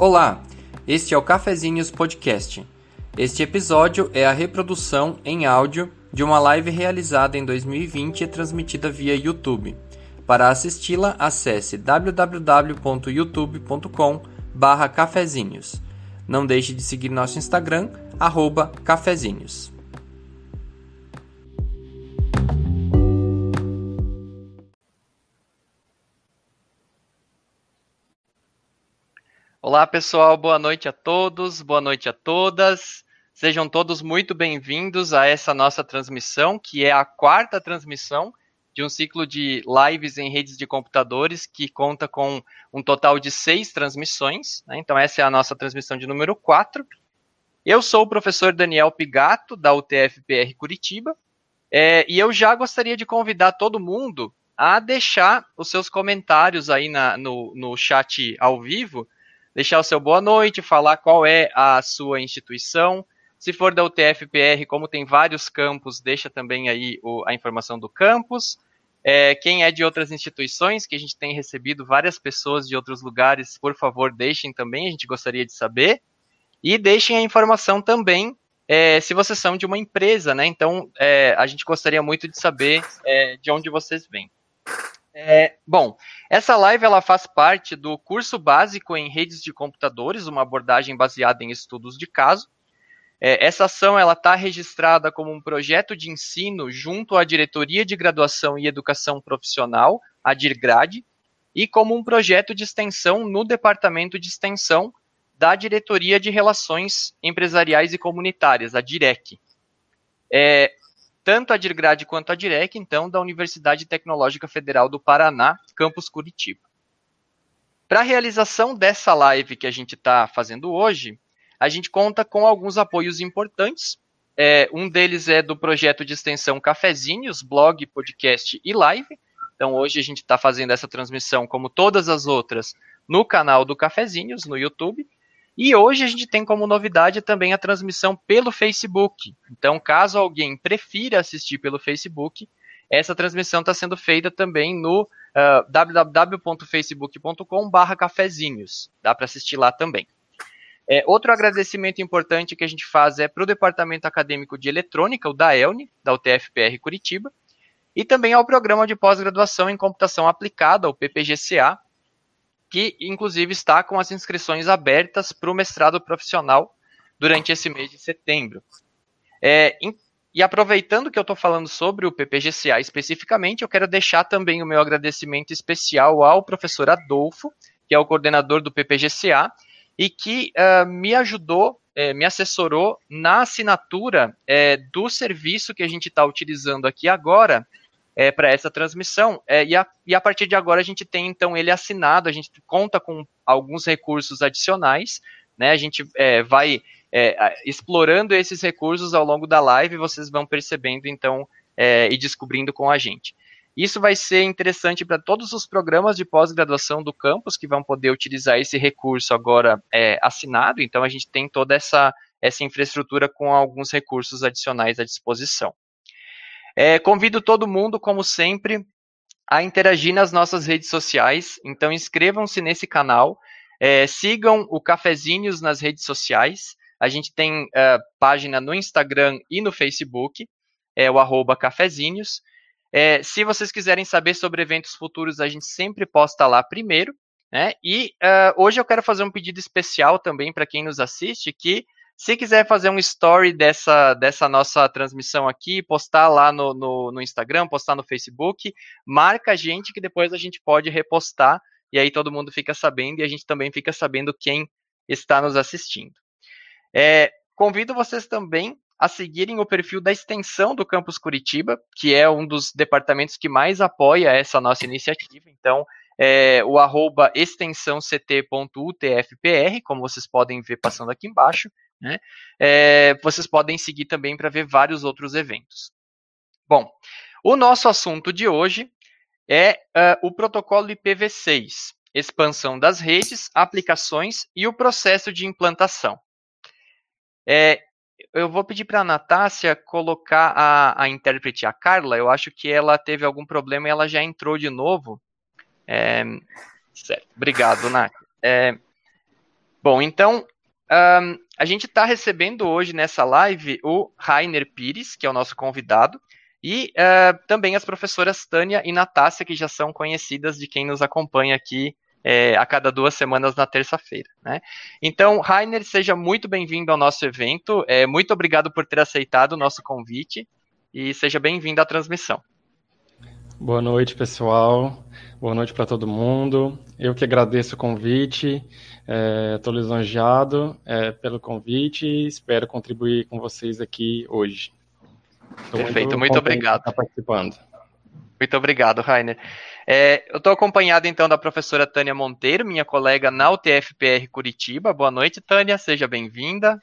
Olá, este é o Cafezinhos Podcast. Este episódio é a reprodução em áudio de uma live realizada em 2020 e transmitida via YouTube. Para assisti-la, acesse www.youtube.com/cafezinhos. Não deixe de seguir nosso Instagram @cafezinhos. Olá, pessoal, boa noite a todos, boa noite a todas. Sejam todos muito bem-vindos a essa nossa transmissão, que é a quarta transmissão de um ciclo de lives em redes de computadores que conta com um total de seis transmissões. Né? Então, essa é a nossa transmissão de número quatro. Eu sou o professor Daniel Pigato, da UTF-PR Curitiba, é, e eu já gostaria de convidar todo mundo a deixar os seus comentários aí na, no, no chat ao vivo deixar o seu boa noite, falar qual é a sua instituição. Se for da UTF-PR, como tem vários campos, deixa também aí o, a informação do campus. É, quem é de outras instituições, que a gente tem recebido várias pessoas de outros lugares, por favor, deixem também, a gente gostaria de saber. E deixem a informação também é, se vocês são de uma empresa, né? Então, é, a gente gostaria muito de saber é, de onde vocês vêm. É, bom, essa live ela faz parte do curso básico em redes de computadores, uma abordagem baseada em estudos de caso. É, essa ação ela está registrada como um projeto de ensino junto à Diretoria de Graduação e Educação Profissional, a DIRGRAD, e como um projeto de extensão no Departamento de Extensão da Diretoria de Relações Empresariais e Comunitárias, a DIREC. É, tanto a DIRGRAD quanto a DIREC, então, da Universidade Tecnológica Federal do Paraná, campus Curitiba. Para a realização dessa live que a gente está fazendo hoje, a gente conta com alguns apoios importantes. É, um deles é do projeto de extensão Cafezinhos, blog, podcast e live. Então, hoje a gente está fazendo essa transmissão, como todas as outras, no canal do Cafezinhos, no YouTube. E hoje a gente tem como novidade também a transmissão pelo Facebook. Então, caso alguém prefira assistir pelo Facebook, essa transmissão está sendo feita também no uh, www.facebook.com.br cafezinhos. Dá para assistir lá também. É, outro agradecimento importante que a gente faz é para o Departamento Acadêmico de Eletrônica, o da ELNE, da UTFPR Curitiba, e também ao Programa de Pós-Graduação em Computação Aplicada, o PPGCA, que inclusive está com as inscrições abertas para o mestrado profissional durante esse mês de setembro. É, e aproveitando que eu estou falando sobre o PPGCA especificamente, eu quero deixar também o meu agradecimento especial ao professor Adolfo, que é o coordenador do PPGCA, e que uh, me ajudou, eh, me assessorou na assinatura eh, do serviço que a gente está utilizando aqui agora, é, para essa transmissão. É, e, a, e a partir de agora a gente tem então ele assinado, a gente conta com alguns recursos adicionais, né? A gente é, vai é, explorando esses recursos ao longo da live, vocês vão percebendo então é, e descobrindo com a gente. Isso vai ser interessante para todos os programas de pós-graduação do campus que vão poder utilizar esse recurso agora é, assinado. Então a gente tem toda essa, essa infraestrutura com alguns recursos adicionais à disposição. É, convido todo mundo, como sempre, a interagir nas nossas redes sociais. Então, inscrevam-se nesse canal. É, sigam o Cafezinhos nas redes sociais. A gente tem uh, página no Instagram e no Facebook, é o arroba cafezinhos. É, se vocês quiserem saber sobre eventos futuros, a gente sempre posta lá primeiro. Né? E uh, hoje eu quero fazer um pedido especial também para quem nos assiste, que se quiser fazer um story dessa, dessa nossa transmissão aqui, postar lá no, no, no, Instagram, postar no Facebook, marca a gente que depois a gente pode repostar e aí todo mundo fica sabendo e a gente também fica sabendo quem está nos assistindo. É, convido vocês também a seguirem o perfil da extensão do Campus Curitiba, que é um dos departamentos que mais apoia essa nossa iniciativa. Então, é, o arroba extensãoct.utfpr, como vocês podem ver passando aqui embaixo. Né? É, vocês podem seguir também para ver vários outros eventos. Bom, o nosso assunto de hoje é uh, o protocolo IPv6, expansão das redes, aplicações e o processo de implantação. É, eu vou pedir para a Natácia colocar a, a intérprete, a Carla. Eu acho que ela teve algum problema e ela já entrou de novo. É, certo. Obrigado, Nath. É, Bom, então, um, a gente está recebendo hoje nessa live o Rainer Pires, que é o nosso convidado, e uh, também as professoras Tânia e Natácia, que já são conhecidas de quem nos acompanha aqui é, a cada duas semanas na terça-feira. Né? Então, Rainer, seja muito bem-vindo ao nosso evento. É, muito obrigado por ter aceitado o nosso convite e seja bem-vindo à transmissão. Boa noite, pessoal. Boa noite para todo mundo. Eu que agradeço o convite. Estou é, lisonjeado é, pelo convite e espero contribuir com vocês aqui hoje. Tô Perfeito, muito, muito obrigado. Estar participando. Muito obrigado, Rainer. É, eu estou acompanhado então da professora Tânia Monteiro, minha colega na UTFPR Curitiba. Boa noite, Tânia, seja bem-vinda.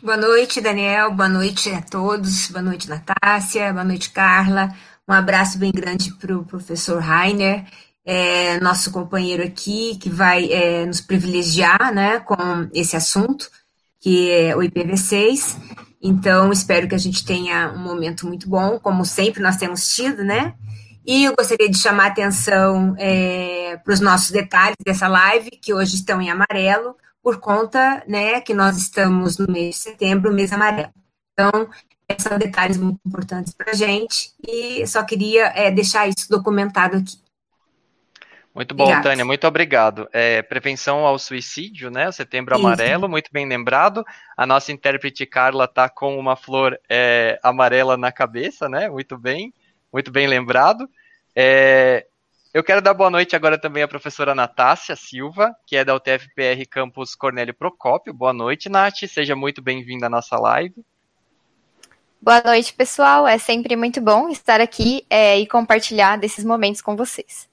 Boa noite, Daniel. Boa noite a todos. Boa noite, Natácia. Boa noite, Carla. Um abraço bem grande para o professor Rainer, é, nosso companheiro aqui, que vai é, nos privilegiar né, com esse assunto, que é o IPv6. Então, espero que a gente tenha um momento muito bom, como sempre nós temos tido, né? E eu gostaria de chamar a atenção é, para os nossos detalhes dessa live, que hoje estão em amarelo, por conta né, que nós estamos no mês de setembro, mês amarelo. Então, são detalhes muito importantes para a gente e só queria é, deixar isso documentado aqui. Muito bom. Tânia, muito obrigado. É, prevenção ao suicídio, né? O setembro Isso. amarelo, muito bem lembrado. A nossa intérprete Carla está com uma flor é, amarela na cabeça, né? Muito bem, muito bem lembrado. É, eu quero dar boa noite agora também à professora Natácia Silva, que é da UTFPR Campus Cornélio Procópio. Boa noite, Nath. Seja muito bem-vinda à nossa live. Boa noite, pessoal. É sempre muito bom estar aqui é, e compartilhar desses momentos com vocês.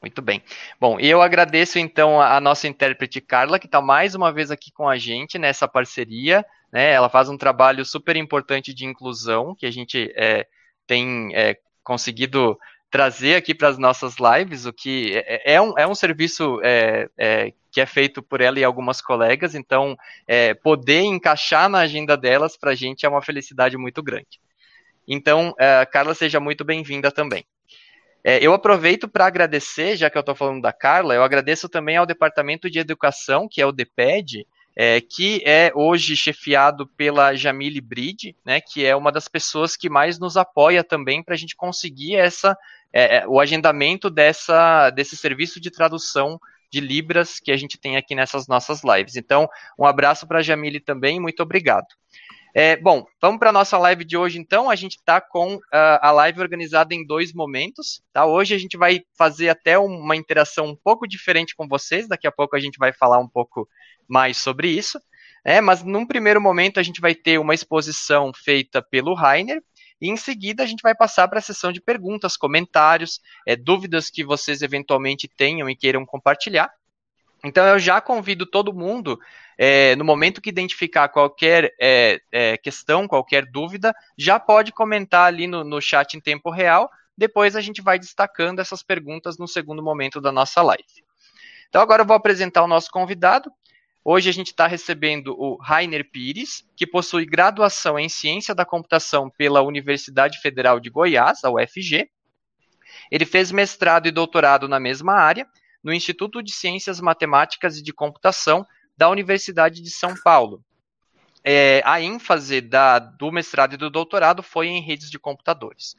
Muito bem. Bom, eu agradeço então a nossa intérprete Carla, que está mais uma vez aqui com a gente nessa parceria. Né? Ela faz um trabalho super importante de inclusão, que a gente é, tem é, conseguido trazer aqui para as nossas lives, o que é, é, um, é um serviço é, é, que é feito por ela e algumas colegas, então é, poder encaixar na agenda delas para a gente é uma felicidade muito grande. Então, é, Carla, seja muito bem-vinda também. É, eu aproveito para agradecer, já que eu estou falando da Carla, eu agradeço também ao Departamento de Educação, que é o DEPED, é, que é hoje chefiado pela Jamile Bride, né, que é uma das pessoas que mais nos apoia também para a gente conseguir essa, é, é, o agendamento dessa, desse serviço de tradução de Libras que a gente tem aqui nessas nossas lives. Então, um abraço para a Jamile também, muito obrigado. É, bom, vamos para a nossa live de hoje, então. A gente está com uh, a live organizada em dois momentos. Tá? Hoje a gente vai fazer até uma interação um pouco diferente com vocês. Daqui a pouco a gente vai falar um pouco mais sobre isso. É, mas num primeiro momento a gente vai ter uma exposição feita pelo Rainer. E em seguida a gente vai passar para a sessão de perguntas, comentários, é, dúvidas que vocês eventualmente tenham e queiram compartilhar. Então eu já convido todo mundo, é, no momento que identificar qualquer é, é, questão, qualquer dúvida, já pode comentar ali no, no chat em tempo real. Depois a gente vai destacando essas perguntas no segundo momento da nossa live. Então agora eu vou apresentar o nosso convidado. Hoje a gente está recebendo o Rainer Pires, que possui graduação em Ciência da Computação pela Universidade Federal de Goiás, a UFG. Ele fez mestrado e doutorado na mesma área no Instituto de Ciências Matemáticas e de Computação da Universidade de São Paulo. É, a ênfase da, do mestrado e do doutorado foi em redes de computadores.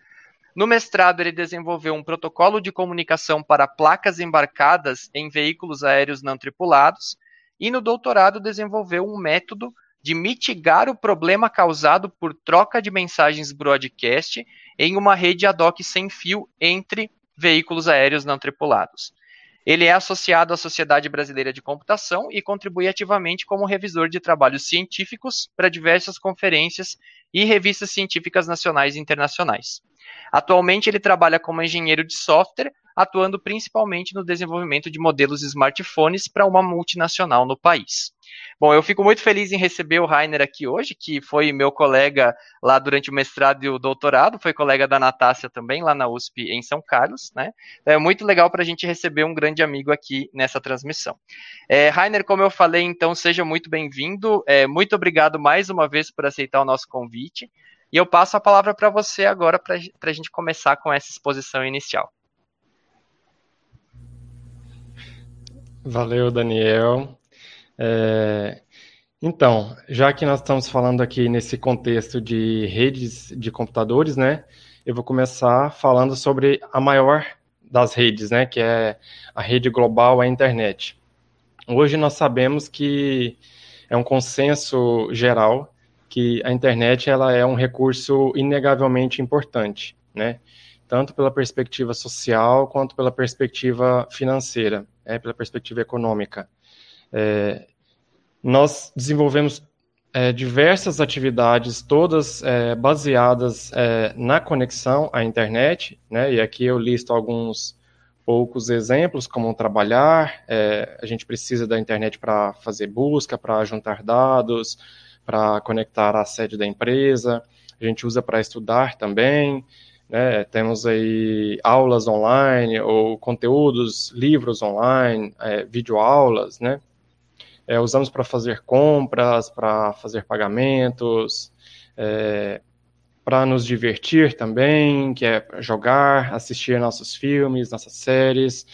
No mestrado, ele desenvolveu um protocolo de comunicação para placas embarcadas em veículos aéreos não tripulados, e no doutorado, desenvolveu um método de mitigar o problema causado por troca de mensagens broadcast em uma rede ad hoc sem fio entre veículos aéreos não tripulados. Ele é associado à Sociedade Brasileira de Computação e contribui ativamente como revisor de trabalhos científicos para diversas conferências e revistas científicas nacionais e internacionais. Atualmente, ele trabalha como engenheiro de software, atuando principalmente no desenvolvimento de modelos de smartphones para uma multinacional no país. Bom, eu fico muito feliz em receber o Rainer aqui hoje, que foi meu colega lá durante o mestrado e o doutorado, foi colega da Natácia também, lá na USP em São Carlos, né? É muito legal para a gente receber um grande amigo aqui nessa transmissão. É, Rainer, como eu falei, então, seja muito bem-vindo. É, muito obrigado mais uma vez por aceitar o nosso convite. E eu passo a palavra para você agora para a gente começar com essa exposição inicial. Valeu, Daniel. É, então, já que nós estamos falando aqui nesse contexto de redes de computadores, né, eu vou começar falando sobre a maior das redes, né, que é a rede global, a internet. Hoje nós sabemos que é um consenso geral que a internet ela é um recurso inegavelmente importante, né? Tanto pela perspectiva social quanto pela perspectiva financeira, né? pela perspectiva econômica. É, nós desenvolvemos é, diversas atividades, todas é, baseadas é, na conexão à internet, né? E aqui eu listo alguns poucos exemplos, como trabalhar. É, a gente precisa da internet para fazer busca, para juntar dados, para conectar à sede da empresa. A gente usa para estudar também. Né? Temos aí aulas online ou conteúdos, livros online, é, videoaulas, né? é, usamos para fazer compras, para fazer pagamentos, é, para nos divertir também, que é jogar, assistir nossos filmes, nossas séries.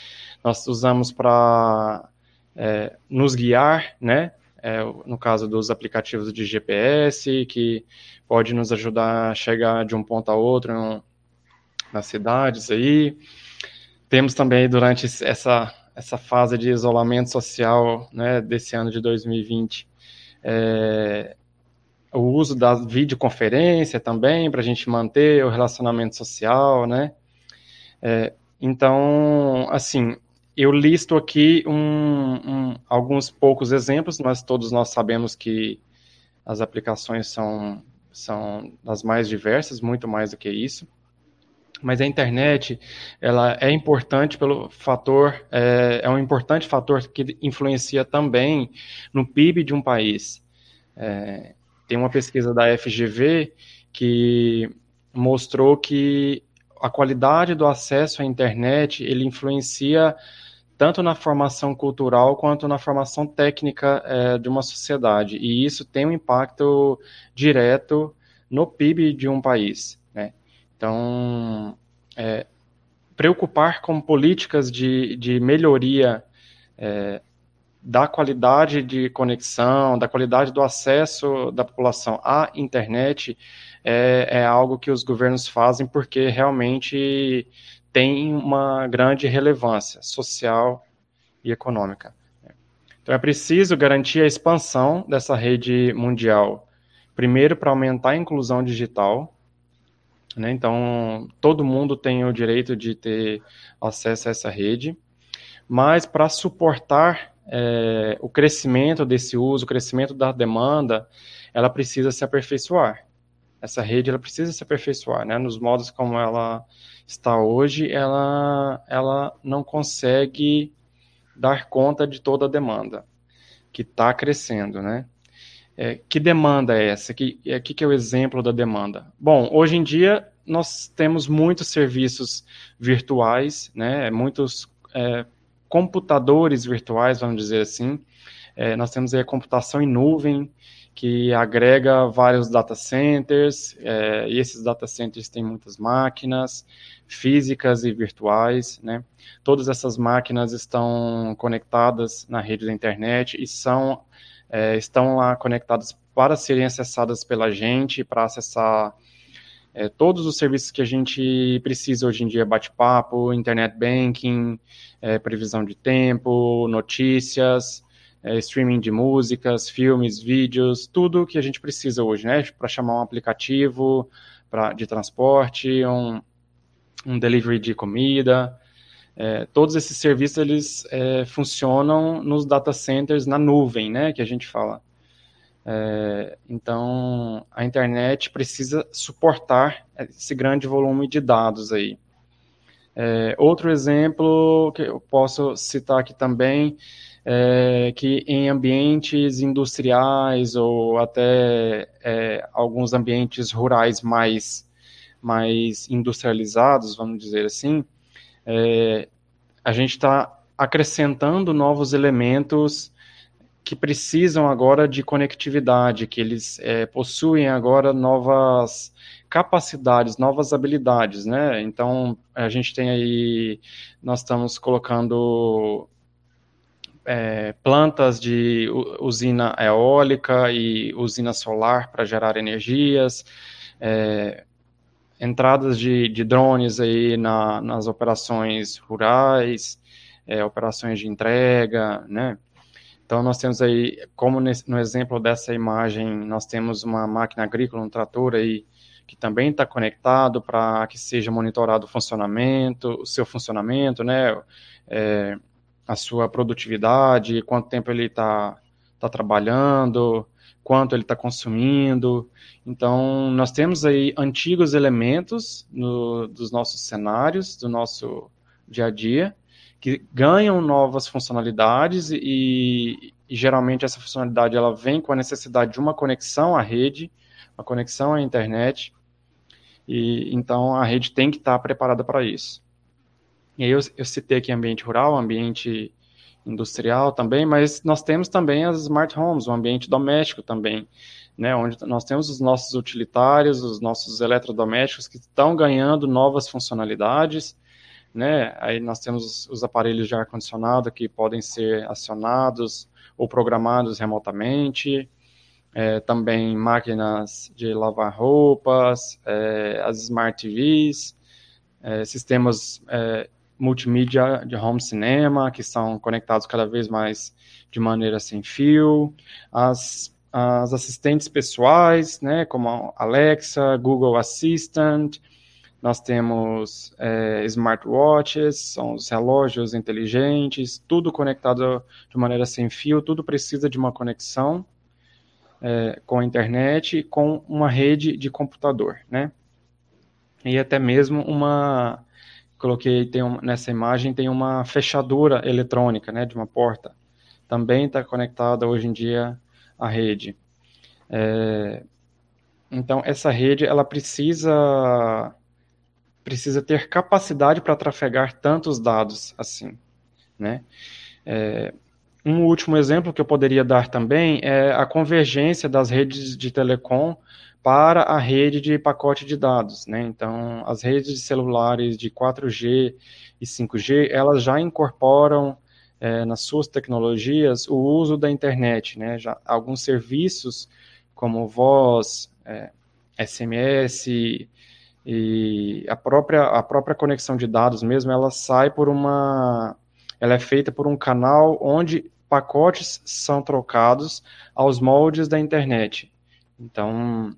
Nós usamos para é, nos guiar, né? É, no caso dos aplicativos de GPS, que pode nos ajudar a chegar de um ponto a outro em, nas cidades aí. Temos também durante essa essa fase de isolamento social né, desse ano de 2020. É, o uso da videoconferência também, para a gente manter o relacionamento social, né? É, então, assim, eu listo aqui um, um, alguns poucos exemplos, mas todos nós sabemos que as aplicações são, são das mais diversas, muito mais do que isso mas a internet ela é importante pelo fator é, é, um importante fator que influencia também no PIB de um país. É, tem uma pesquisa da FGV que mostrou que a qualidade do acesso à internet ele influencia tanto na formação cultural quanto na formação técnica é, de uma sociedade. E isso tem um impacto direto no PIB de um país então, é, preocupar com políticas de, de melhoria é, da qualidade de conexão, da qualidade do acesso da população à internet é, é algo que os governos fazem porque realmente tem uma grande relevância social e econômica. Então é preciso garantir a expansão dessa rede mundial, primeiro para aumentar a inclusão digital, né? Então, todo mundo tem o direito de ter acesso a essa rede, mas para suportar é, o crescimento desse uso, o crescimento da demanda, ela precisa se aperfeiçoar. Essa rede ela precisa se aperfeiçoar, né? Nos modos como ela está hoje, ela, ela não consegue dar conta de toda a demanda que está crescendo, né? É, que demanda é essa? Que, é, que, que é o exemplo da demanda? Bom, hoje em dia nós temos muitos serviços virtuais, né, muitos é, computadores virtuais, vamos dizer assim. É, nós temos a computação em nuvem, que agrega vários data centers, é, e esses data centers têm muitas máquinas físicas e virtuais, né? Todas essas máquinas estão conectadas na rede da internet e são é, estão lá conectadas para serem acessadas pela gente, para acessar é, todos os serviços que a gente precisa hoje em dia, bate-papo, internet banking, é, previsão de tempo, notícias, é, streaming de músicas, filmes, vídeos, tudo que a gente precisa hoje, né? Para chamar um aplicativo pra, de transporte, um, um delivery de comida, é, todos esses serviços eles é, funcionam nos data centers na nuvem, né, que a gente fala. É, então, a internet precisa suportar esse grande volume de dados aí. É, outro exemplo que eu posso citar aqui também é que em ambientes industriais ou até é, alguns ambientes rurais mais, mais industrializados, vamos dizer assim, é, a gente está acrescentando novos elementos que precisam agora de conectividade, que eles é, possuem agora novas capacidades, novas habilidades, né? Então a gente tem aí, nós estamos colocando é, plantas de usina eólica e usina solar para gerar energias, é, entradas de, de, drones aí na, nas operações rurais, é, operações de entrega, né? Então, nós temos aí, como nesse, no exemplo dessa imagem, nós temos uma máquina agrícola, um trator aí, que também está conectado para que seja monitorado o funcionamento, o seu funcionamento, né? É, a sua produtividade, quanto tempo ele está tá trabalhando, quanto ele está consumindo. Então, nós temos aí antigos elementos no, dos nossos cenários, do nosso dia a dia, que ganham novas funcionalidades e, e, geralmente essa funcionalidade ela vem com a necessidade de uma conexão à rede, uma conexão à internet, e então a rede tem que estar preparada para isso. E aí eu, eu citei aqui ambiente rural, ambiente industrial também, mas nós temos também as smart homes, o ambiente doméstico também, né, onde nós temos os nossos utilitários, os nossos eletrodomésticos que estão ganhando novas funcionalidades, né, aí nós temos os aparelhos de ar-condicionado que podem ser acionados ou programados remotamente, é, também máquinas de lavar roupas, é, as smart TVs, é, sistemas é, multimídia de home cinema, que são conectados cada vez mais de maneira sem fio, as, as assistentes pessoais, né, como Alexa, Google Assistant, nós temos é, smartwatches, são os relógios inteligentes, tudo conectado de maneira sem fio, tudo precisa de uma conexão é, com a internet e com uma rede de computador, né? E até mesmo uma coloquei tem nessa imagem tem uma fechadura eletrônica, né, de uma porta. Também está conectada hoje em dia à rede. É, então essa rede ela precisa precisa ter capacidade para trafegar tantos dados assim, né? É, um último exemplo que eu poderia dar também é a convergência das redes de telecom para a rede de pacote de dados, né? Então, as redes de celulares de 4G e 5G, elas já incorporam é, nas suas tecnologias o uso da internet, né? Já alguns serviços como voz, é, SMS e a própria a própria conexão de dados mesmo, ela sai por uma ela é feita por um canal onde pacotes são trocados aos moldes da internet. Então,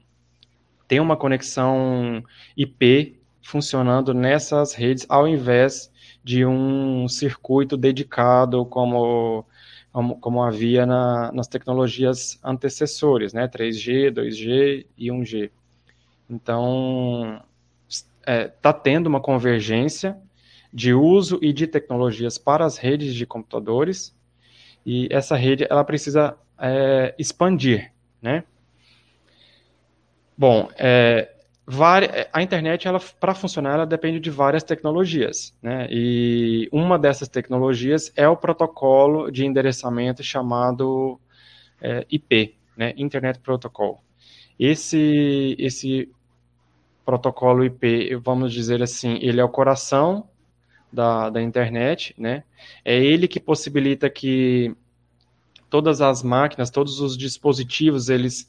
tem uma conexão IP funcionando nessas redes, ao invés de um circuito dedicado como, como, como havia na, nas tecnologias antecessores, né? 3G, 2G e 1G. Então, está é, tá tendo uma convergência de uso e de tecnologias para as redes de computadores, e essa rede ela precisa é, expandir, né? Bom, é, a internet, para funcionar, ela depende de várias tecnologias, né? E uma dessas tecnologias é o protocolo de endereçamento chamado é, IP, né? Internet Protocol. Esse esse protocolo IP, vamos dizer assim, ele é o coração da, da internet, né? É ele que possibilita que todas as máquinas, todos os dispositivos, eles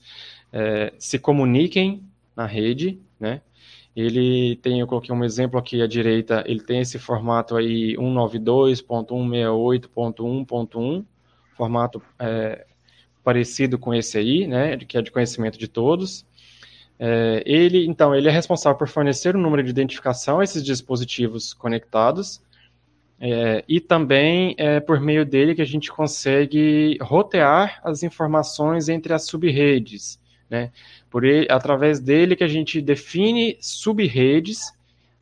é, se comuniquem na rede, né? Ele tem, eu coloquei um exemplo aqui à direita, ele tem esse formato aí 192.168.1.1, formato é, parecido com esse aí, né, que é de conhecimento de todos. É, ele, então, ele é responsável por fornecer o um número de identificação a esses dispositivos conectados, é, e também é por meio dele que a gente consegue rotear as informações entre as subredes né? Por ele, através dele que a gente define subredes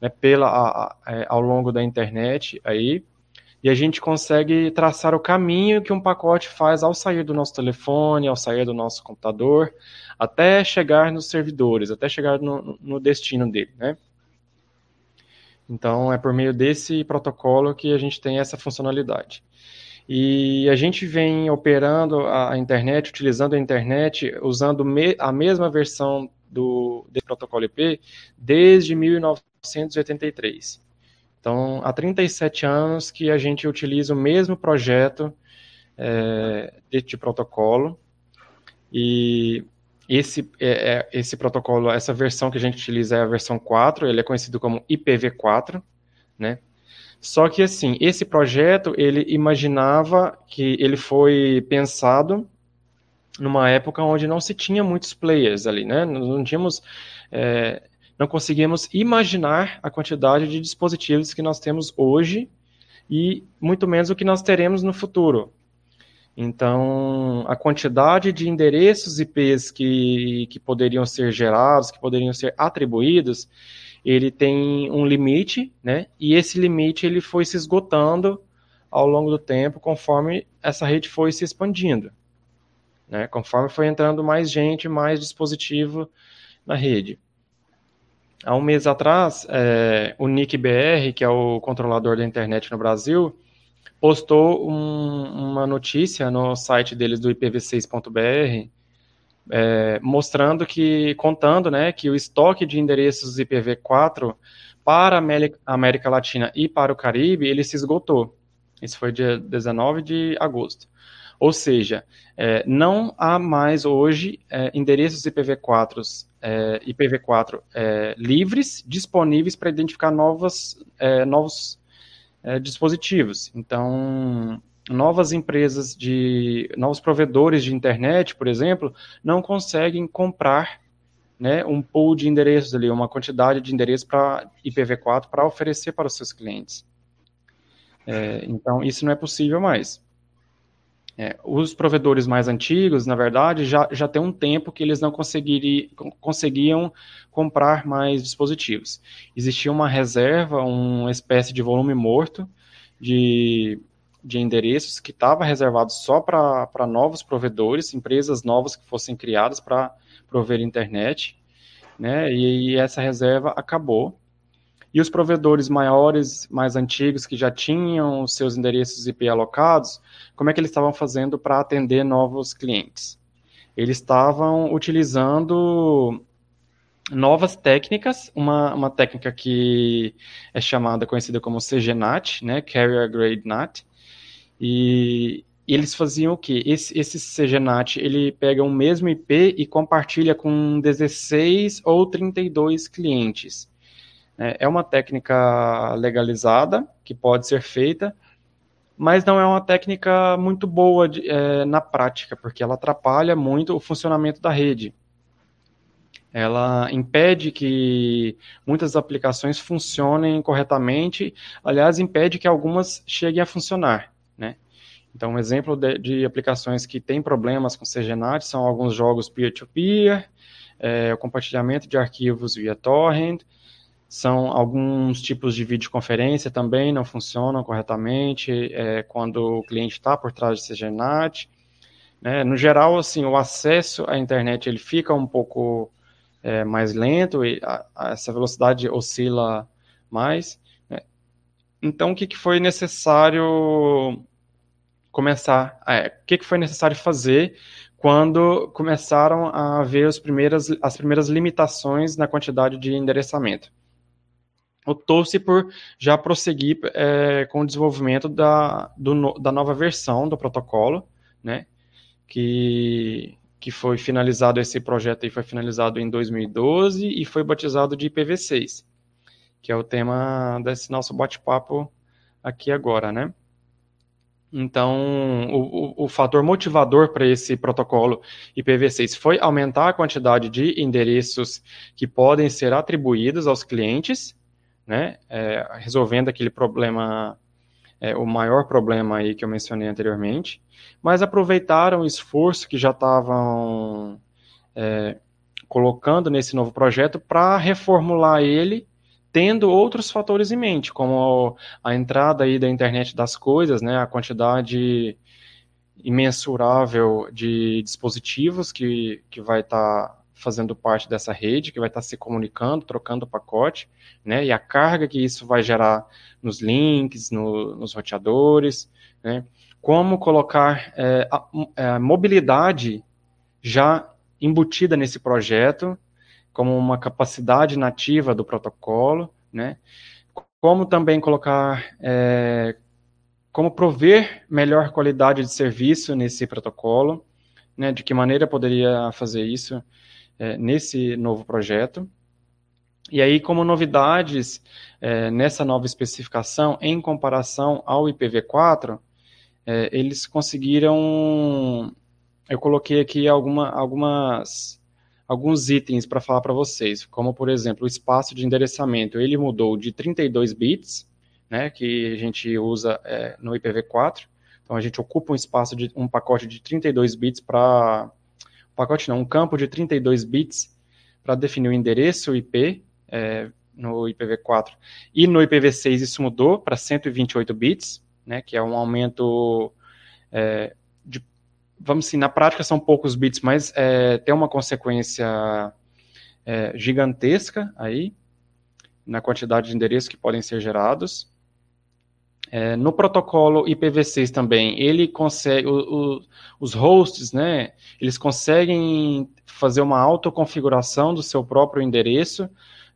né, pela, a, a, é, ao longo da internet aí, e a gente consegue traçar o caminho que um pacote faz ao sair do nosso telefone, ao sair do nosso computador, até chegar nos servidores, até chegar no, no destino dele, né? Então, é por meio desse protocolo que a gente tem essa funcionalidade. E a gente vem operando a, internet, utilizando a internet, usando a mesma versão do, protocolo IP desde 1983. Então, há 37 anos que a gente utiliza o mesmo projeto é, de, de, protocolo. E esse, é, é, esse protocolo, essa versão que a gente utiliza é a versão 4, ele é conhecido como IPv4, né? Só que, assim, esse projeto, ele imaginava que ele foi pensado numa época onde não se tinha muitos players ali, né? Não tínhamos, é, não conseguíamos imaginar a quantidade de dispositivos que nós temos hoje e muito menos o que nós teremos no futuro. Então, a quantidade de endereços IPs que, que poderiam ser gerados, que poderiam ser atribuídos, ele tem um limite, né? E esse limite ele foi se esgotando ao longo do tempo, conforme essa rede foi se expandindo. Né? Conforme foi entrando mais gente, mais dispositivo na rede. Há um mês atrás, é, o NICBR, que é o controlador da internet no Brasil, postou um, uma notícia no site deles do IPv6.br, é, mostrando que, contando, né, que o estoque de endereços IPv4 para a América Latina e para o Caribe, ele se esgotou. Isso foi dia 19 de agosto. Ou seja, é, não há mais hoje é, endereços IPv4, é, IPv4 é, livres disponíveis para identificar novas, é, novos é, dispositivos. Então, novas empresas de novos provedores de internet, por exemplo, não conseguem comprar né, um pool de endereços ali, uma quantidade de endereços para IPv4 para oferecer para os seus clientes. É, então, isso não é possível mais. É, os provedores mais antigos, na verdade, já, já tem um tempo que eles não conseguiam comprar mais dispositivos. Existia uma reserva, uma espécie de volume morto de, de endereços que estava reservado só para novos provedores, empresas novas que fossem criadas para prover internet, né? E, e essa reserva acabou. E os provedores maiores, mais antigos, que já tinham seus endereços IP alocados, como é que eles estavam fazendo para atender novos clientes? Eles estavam utilizando novas técnicas, uma, uma técnica que é chamada, conhecida como CGNAT, né, Carrier Grade NAT, e, eles faziam o quê? Esse, esse CGNAT, ele pega o mesmo IP e compartilha com 16 ou 32 clientes. É, é uma técnica legalizada, que pode ser feita, mas não é uma técnica muito boa de, é, na prática, porque ela atrapalha muito o funcionamento da rede. Ela impede que muitas aplicações funcionem corretamente, aliás, impede que algumas cheguem a funcionar. Então, um exemplo de, de aplicações que têm problemas com CGNAT são alguns jogos peer-to-peer, -peer, é, o compartilhamento de arquivos via torrent, são alguns tipos de videoconferência também não funcionam corretamente é, quando o cliente está por trás de CGNAT. Né? No geral, assim, o acesso à internet ele fica um pouco é, mais lento e a, a, essa velocidade oscila mais. Né? Então, o que, que foi necessário começar? É, o que, que foi necessário fazer quando começaram a ver as primeiras, as primeiras limitações na quantidade de endereçamento? optou-se por já prosseguir é, com o desenvolvimento da, do, da nova versão do protocolo, né, que, que foi finalizado, esse projeto aí foi finalizado em 2012 e foi batizado de IPv6, que é o tema desse nosso bate-papo aqui agora, né. Então, o, o, o fator motivador para esse protocolo IPv6 foi aumentar a quantidade de endereços que podem ser atribuídos aos clientes, né, é, resolvendo aquele problema, é, o maior problema aí que eu mencionei anteriormente, mas aproveitaram o esforço que já estavam é, colocando nesse novo projeto para reformular ele, tendo outros fatores em mente, como a entrada aí da internet das coisas, né, a quantidade imensurável de dispositivos que, que vai estar tá fazendo parte dessa rede, que vai estar se comunicando, trocando pacote, né, e a carga que isso vai gerar nos links, no, nos roteadores, né, como colocar é, a, a, mobilidade já embutida nesse projeto, como uma capacidade nativa do protocolo, né, como também colocar é, como prover melhor qualidade de serviço nesse protocolo, né, de que maneira poderia fazer isso é, nesse novo projeto. E aí, como novidades é, nessa nova especificação, em comparação ao IPv4, é, eles conseguiram. Eu coloquei aqui alguma, algumas, alguns itens para falar para vocês, como por exemplo, o espaço de endereçamento. Ele mudou de 32 bits né, que a gente usa é, no IPv4. Então a gente ocupa um espaço de um pacote de 32 bits para um pacote não, um campo de 32 bits para definir o endereço IP é, no IPv4 e no IPv6 isso mudou para 128 bits, né, que é um aumento é, vamos assim, na prática são poucos bits, mas é, tem uma consequência é, gigantesca aí na quantidade de endereços que podem ser gerados. É, no protocolo IPv6 também, ele consegue, o, o, os hosts, né, eles conseguem fazer uma autoconfiguração do seu próprio endereço,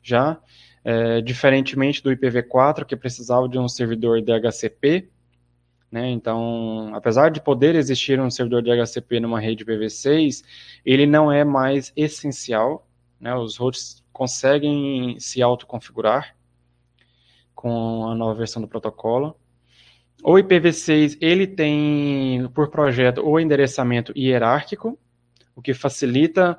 já, é, diferentemente do IPv4, que precisava de um servidor DHCP, né, então, apesar de poder existir um servidor DHCP numa rede IPv6, ele não é mais essencial, né, os hosts conseguem se autoconfigurar com a nova versão do protocolo. O IPv6 ele tem por projeto o endereçamento hierárquico, o que facilita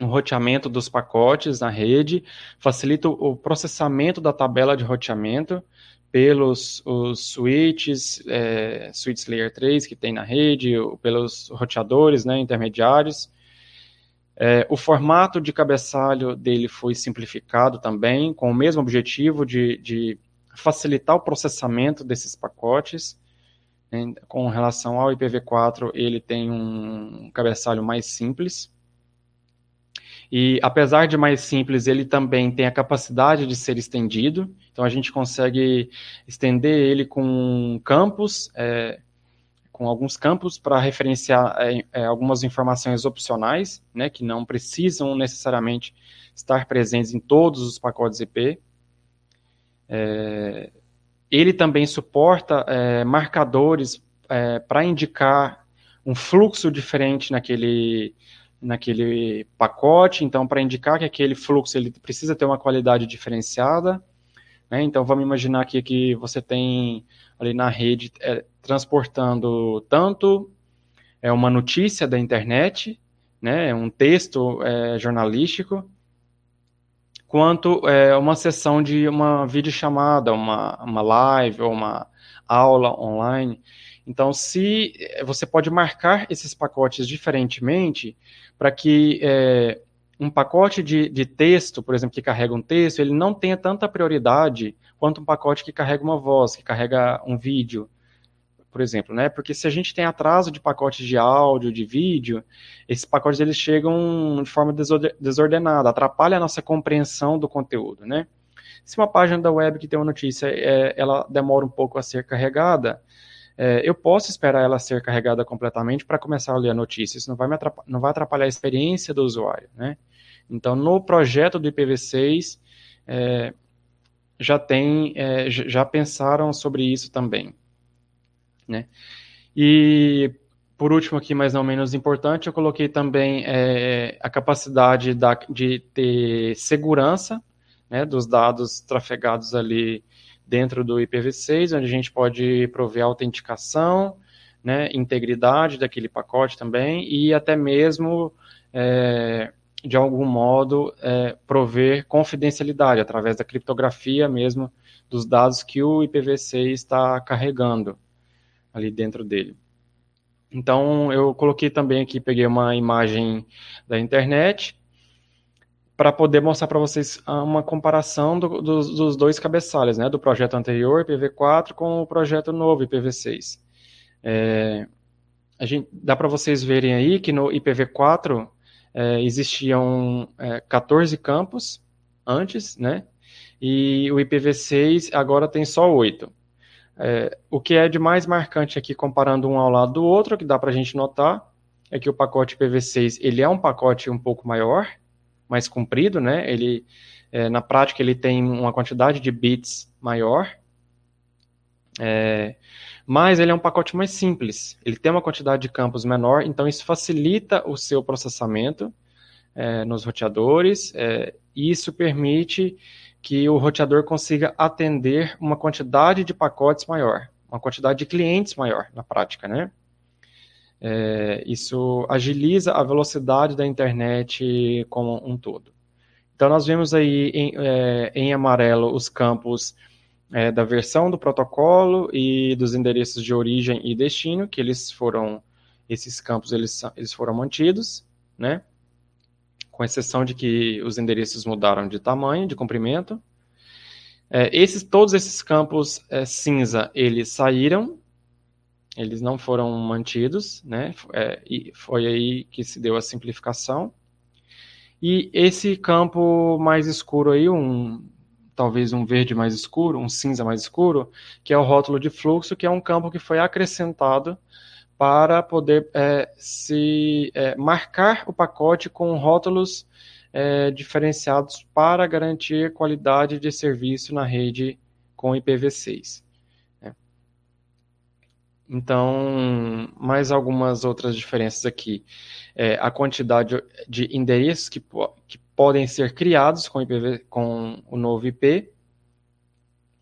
o roteamento dos pacotes na rede, facilita o processamento da tabela de roteamento pelos os switches, é, layer 3 que tem na rede, pelos roteadores né, intermediários. É, o formato de cabeçalho dele foi simplificado também, com o mesmo objetivo de, de facilitar o processamento desses pacotes. Né? Com relação ao IPv4, ele tem um cabeçalho mais simples. E apesar de mais simples, ele também tem a capacidade de ser estendido. Então a gente consegue estender ele com campos, é, com alguns campos para referenciar é, é, algumas informações opcionais, né, que não precisam necessariamente estar presentes em todos os pacotes IP. É, ele também suporta é, marcadores é, para indicar um fluxo diferente naquele, naquele pacote, então para indicar que aquele fluxo ele precisa ter uma qualidade diferenciada. Né? Então vamos imaginar aqui que você tem ali na rede é, transportando tanto é uma notícia da internet, né, um texto é, jornalístico, quanto é, uma sessão de uma videochamada, uma, uma live ou uma aula online. Então, se é, você pode marcar esses pacotes diferentemente para que é, um pacote de, de texto, por exemplo, que carrega um texto, ele não tenha tanta prioridade quanto um pacote que carrega uma voz, que carrega um vídeo por exemplo, né? Porque se a gente tem atraso de pacotes de áudio, de vídeo, esses pacotes eles chegam de forma desordenada, atrapalha a nossa compreensão do conteúdo, né? Se uma página da web que tem uma notícia, é, ela demora um pouco a ser carregada, é, eu posso esperar ela ser carregada completamente para começar a ler a notícia. Isso não vai, me atrapalhar, não vai atrapalhar a experiência do usuário, né? Então, no projeto do IPv6, é, já tem, é, já pensaram sobre isso também né? E por último aqui, mas não menos importante, eu coloquei também é, a capacidade da, de ter segurança né, dos dados trafegados ali dentro do IPv6, onde a gente pode prover autenticação, né, integridade daquele pacote também, e até mesmo, é, de algum modo, é, prover confidencialidade através da criptografia mesmo dos dados que o IPv6 está carregando ali dentro dele. Então, eu coloquei também aqui, peguei uma imagem da internet para poder mostrar para vocês uma comparação do, dos, dos, dois cabeçalhos, né, do projeto anterior, IPv4, com o projeto novo, IPv6. É, a gente, dá para vocês verem aí que no IPv4 é, existiam é, 14 campos antes, né, e o IPv6 agora tem só 8. É, o que é de mais marcante aqui, comparando um ao lado do outro, que dá para a gente notar, é que o pacote PV6 ele é um pacote um pouco maior, mais comprido, né? Ele, é, na prática, ele tem uma quantidade de bits maior. É, mas ele é um pacote mais simples. Ele tem uma quantidade de campos menor, então isso facilita o seu processamento é, nos roteadores, é, e isso permite que o roteador consiga atender uma quantidade de pacotes maior, uma quantidade de clientes maior na prática, né? É, isso agiliza a velocidade da internet como um todo. Então, nós vemos aí em, é, em amarelo os campos é, da versão do protocolo e dos endereços de origem e destino, que eles foram, esses campos eles, eles foram mantidos, né? Com exceção de que os endereços mudaram de tamanho, de comprimento. É, esses, todos esses campos é, cinza, eles saíram eles não foram mantidos, né? É, e foi aí que se deu a simplificação. E esse campo mais escuro aí, um talvez um verde mais escuro, um cinza mais escuro, que é o rótulo de fluxo, que é um campo que foi acrescentado para poder é, se é, marcar o pacote com rótulos é, diferenciados para garantir qualidade de serviço na rede com IPv6. Então, mais algumas outras diferenças aqui. É, a quantidade de endereços que, que podem ser criados com, IPv, com o novo IP.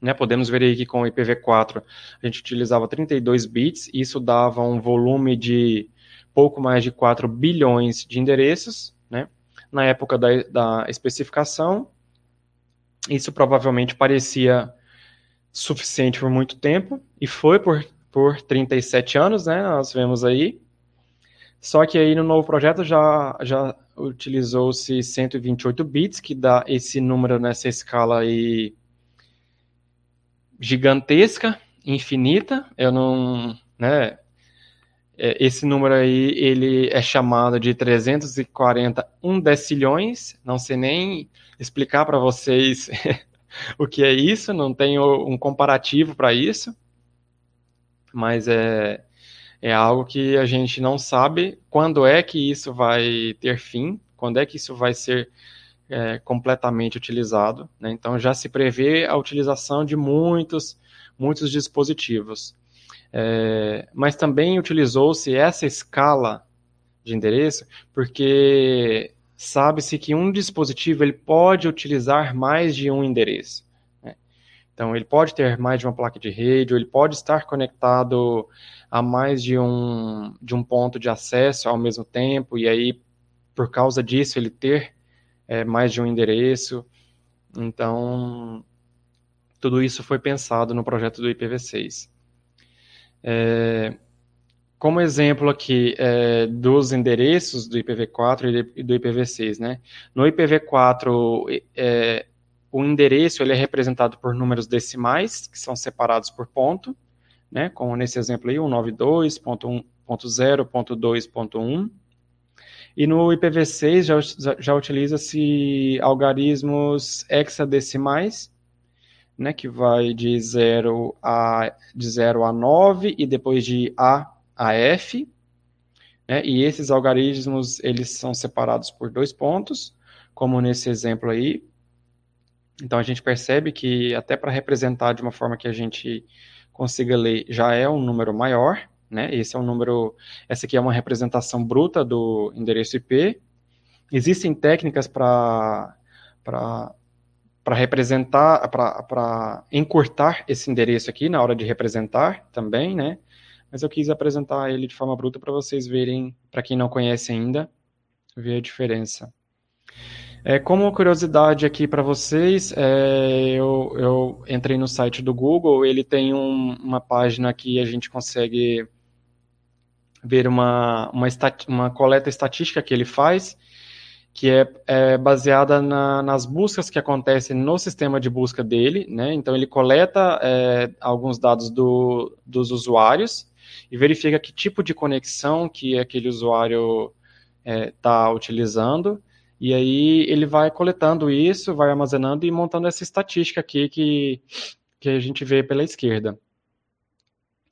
Né, podemos ver aí que com o IPv4 a gente utilizava 32 bits, isso dava um volume de pouco mais de 4 bilhões de endereços. Né? Na época da, da especificação, isso provavelmente parecia suficiente por muito tempo, e foi por por 37 anos, né? Nós vemos aí. Só que aí no novo projeto já, já utilizou-se 128 bits, que dá esse número nessa escala aí gigantesca, infinita. Eu não, né? É, esse número aí ele é chamado de 341 decilhões. Não sei nem explicar para vocês o que é isso. Não tenho um comparativo para isso mas é, é algo que a gente não sabe quando é que isso vai ter fim, quando é que isso vai ser é, completamente utilizado. Né? Então já se prevê a utilização de muitos, muitos dispositivos. É, mas também utilizou-se essa escala de endereço porque sabe-se que um dispositivo ele pode utilizar mais de um endereço. Então, ele pode ter mais de uma placa de rede, ou ele pode estar conectado a mais de um, de um ponto de acesso ao mesmo tempo, e aí, por causa disso, ele ter é, mais de um endereço. Então, tudo isso foi pensado no projeto do IPv6. É, como exemplo aqui é, dos endereços do IPv4 e do IPv6, né? No IPv4, é, o endereço ele é representado por números decimais, que são separados por ponto, né, como nesse exemplo aí, 192.1.0.2.1. E no IPv6 já, já utiliza-se algarismos hexadecimais, né, que vai de 0 a, de 0 a 9 e depois de A a F. Né, e esses algarismos eles são separados por dois pontos, como nesse exemplo aí, então a gente percebe que até para representar de uma forma que a gente consiga ler já é um número maior, né? Esse é um número, essa aqui é uma representação bruta do endereço IP. Existem técnicas para para representar, para encurtar esse endereço aqui na hora de representar também, né? Mas eu quis apresentar ele de forma bruta para vocês verem, para quem não conhece ainda, ver a diferença. É, como curiosidade aqui para vocês, é, eu, eu, entrei no site do Google, ele tem um, uma página que a gente consegue ver uma, uma, uma coleta estatística que ele faz, que é, é baseada na, nas buscas que acontecem no sistema de busca dele, né? Então ele coleta é, alguns dados do, dos usuários e verifica que tipo de conexão que aquele usuário está é, utilizando e aí ele vai coletando isso, vai armazenando e montando essa estatística aqui que, que a gente vê pela esquerda.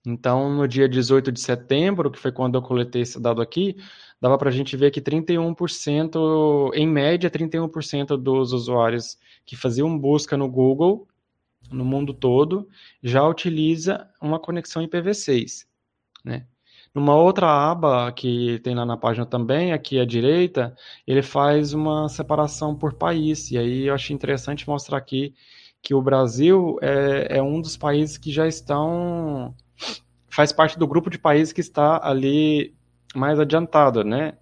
Então, no dia 18 de setembro, que foi quando eu coletei esse dado aqui, dava para a gente ver que 31%, em média, 31% dos usuários que faziam busca no Google no mundo todo já utiliza uma conexão IPv6, né? Numa outra aba que tem lá na página também, aqui à direita, ele faz uma separação por país. E aí eu achei interessante mostrar aqui que o Brasil é, é um dos países que já estão. faz parte do grupo de países que está ali mais adiantado, né?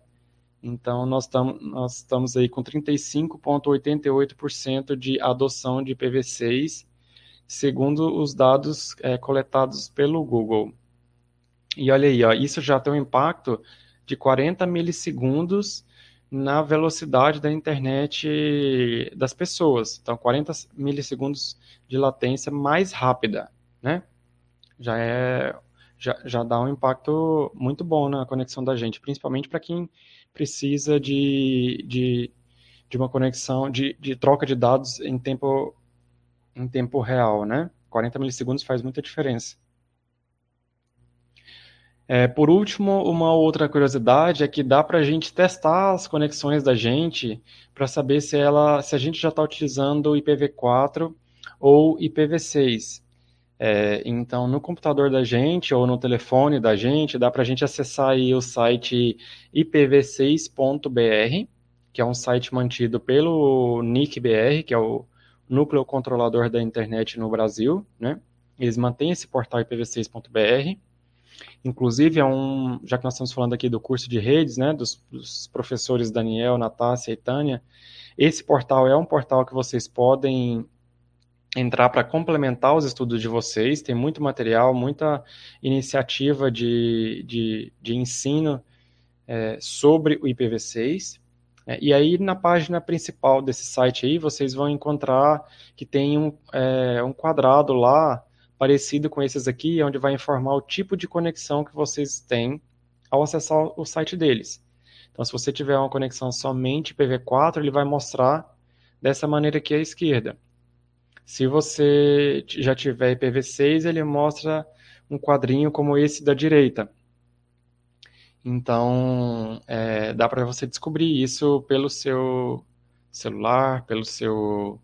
Então, nós, tam, nós estamos aí com 35,88% de adoção de IPv6, segundo os dados é, coletados pelo Google. E olha aí, ó, isso já tem um impacto de 40 milissegundos na velocidade da internet das pessoas. Então, 40 milissegundos de latência mais rápida, né? Já é já, já dá um impacto muito bom na conexão da gente, principalmente para quem precisa de, de, de uma conexão, de, de troca de dados em tempo, em tempo real, né? 40 milissegundos faz muita diferença. É, por último, uma outra curiosidade é que dá para a gente testar as conexões da gente para saber se, ela, se a gente já está utilizando IPv4 ou IPv6. É, então, no computador da gente ou no telefone da gente, dá para a gente acessar aí o site ipv6.br, que é um site mantido pelo NICBR, que é o Núcleo Controlador da Internet no Brasil. Né? Eles mantêm esse portal ipv6.br. Inclusive, é um, já que nós estamos falando aqui do curso de redes, né, dos, dos professores Daniel, Natácia e Tânia, esse portal é um portal que vocês podem entrar para complementar os estudos de vocês. Tem muito material, muita iniciativa de, de, de ensino é, sobre o IPv6. É, e aí, na página principal desse site aí, vocês vão encontrar que tem um, é, um quadrado lá parecido com esses aqui, onde vai informar o tipo de conexão que vocês têm ao acessar o site deles. Então, se você tiver uma conexão somente IPv4, ele vai mostrar dessa maneira aqui à esquerda. Se você já tiver IPv6, ele mostra um quadrinho como esse da direita. Então, é, dá para você descobrir isso pelo seu celular, pelo seu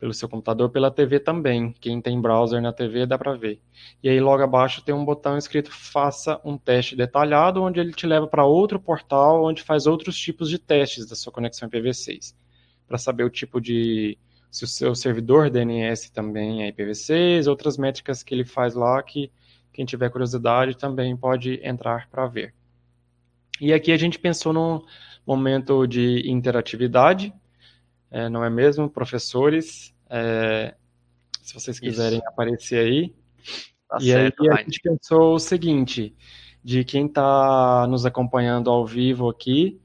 pelo seu computador, pela TV também. Quem tem browser na TV dá para ver. E aí logo abaixo tem um botão escrito faça um teste detalhado, onde ele te leva para outro portal onde faz outros tipos de testes da sua conexão IPv6, para saber o tipo de se o seu servidor DNS também é IPv6, outras métricas que ele faz lá que quem tiver curiosidade também pode entrar para ver. E aqui a gente pensou num momento de interatividade, é, não é mesmo, professores? É, se vocês quiserem Isso. aparecer aí. Tá e certo, aí a gente pensou o seguinte, de quem está nos acompanhando ao vivo aqui,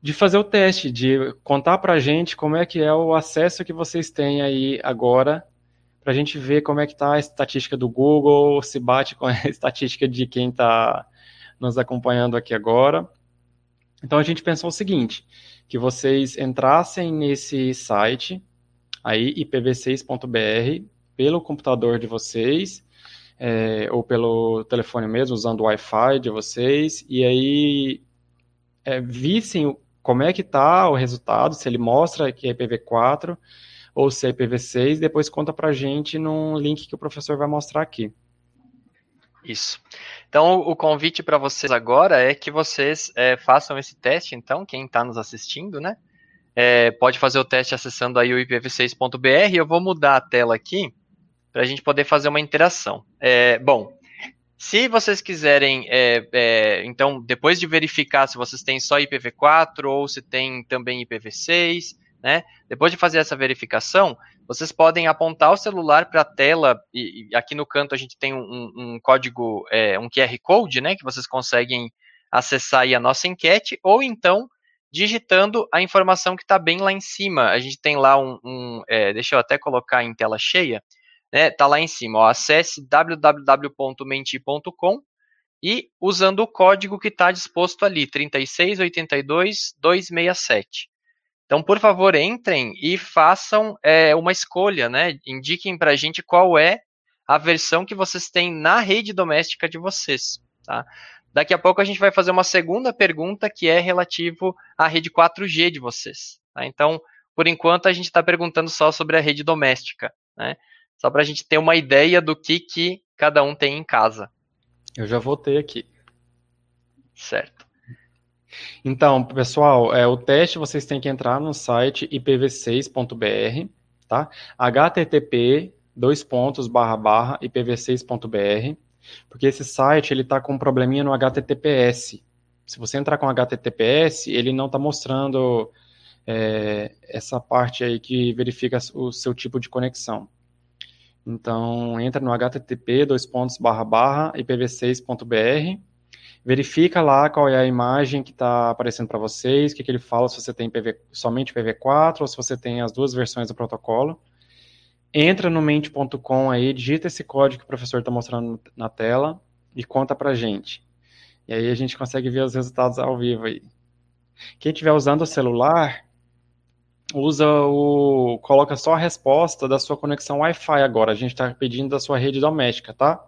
de fazer o teste, de contar para a gente como é que é o acesso que vocês têm aí agora, para a gente ver como é que está a estatística do Google, se bate com a estatística de quem está nos acompanhando aqui agora. Então a gente pensou o seguinte, que vocês entrassem nesse site, aí ipv6.br, pelo computador de vocês, é, ou pelo telefone mesmo, usando o Wi-Fi de vocês, e aí é, vissem como é que está o resultado, se ele mostra que é IPv4 ou se é IPv6, depois conta para a gente num link que o professor vai mostrar aqui. Isso. Então, o convite para vocês agora é que vocês é, façam esse teste, então, quem está nos assistindo, né? É, pode fazer o teste acessando aí o ipv6.br. Eu vou mudar a tela aqui para a gente poder fazer uma interação. É, bom, se vocês quiserem, é, é, então, depois de verificar se vocês têm só IPv4 ou se tem também IPv6, né? Depois de fazer essa verificação, vocês podem apontar o celular para a tela e, e, aqui no canto a gente tem um, um código, é, um QR Code, né? Que vocês conseguem acessar aí a nossa enquete, ou então digitando a informação que está bem lá em cima. A gente tem lá um, um é, deixa eu até colocar em tela cheia, né? Tá lá em cima, ó, acesse www.menti.com e usando o código que está disposto ali, 3682267. Então, por favor, entrem e façam é, uma escolha, né? Indiquem para a gente qual é a versão que vocês têm na rede doméstica de vocês, tá? Daqui a pouco a gente vai fazer uma segunda pergunta que é relativo à rede 4G de vocês. Tá? Então, por enquanto, a gente está perguntando só sobre a rede doméstica. Né? Só para a gente ter uma ideia do que, que cada um tem em casa. Eu já voltei aqui. Certo. Então, pessoal, é, o teste vocês têm que entrar no site ipv6.br, tá? http dois pontos barra barra ipv6.br, porque esse site ele está com um probleminha no HTTPS. Se você entrar com HTTPS, ele não está mostrando é, essa parte aí que verifica o seu tipo de conexão. Então, entra no http dois pontos barra barra ipv6.br verifica lá qual é a imagem que está aparecendo para vocês, o que, que, ele fala, se você tem PV, somente PV4 ou se você tem as duas versões do protocolo. Entra no mente.com aí, digita esse código que o professor está mostrando na tela e conta para gente. E aí a gente consegue ver os resultados ao vivo aí. Quem estiver usando o celular, usa o. coloca só a resposta da sua conexão Wi-Fi agora. A gente está pedindo da sua rede doméstica, tá?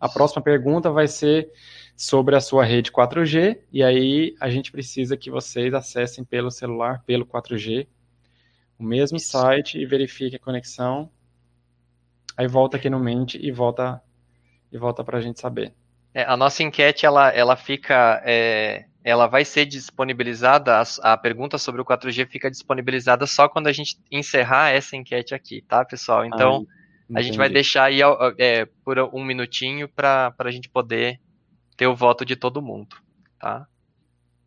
A próxima pergunta vai ser sobre a sua rede 4G, e aí a gente precisa que vocês acessem pelo celular, pelo 4G, o mesmo Isso. site e verifique a conexão. Aí volta aqui no Mente e volta e volta para a gente saber. É, a nossa enquete ela, ela fica, é, ela vai ser disponibilizada. A, a, pergunta sobre o 4G fica disponibilizada só quando a gente encerrar essa enquete aqui, tá, pessoal? Então a gente vai deixar aí é, por um minutinho para a gente poder ter o voto de todo mundo, tá?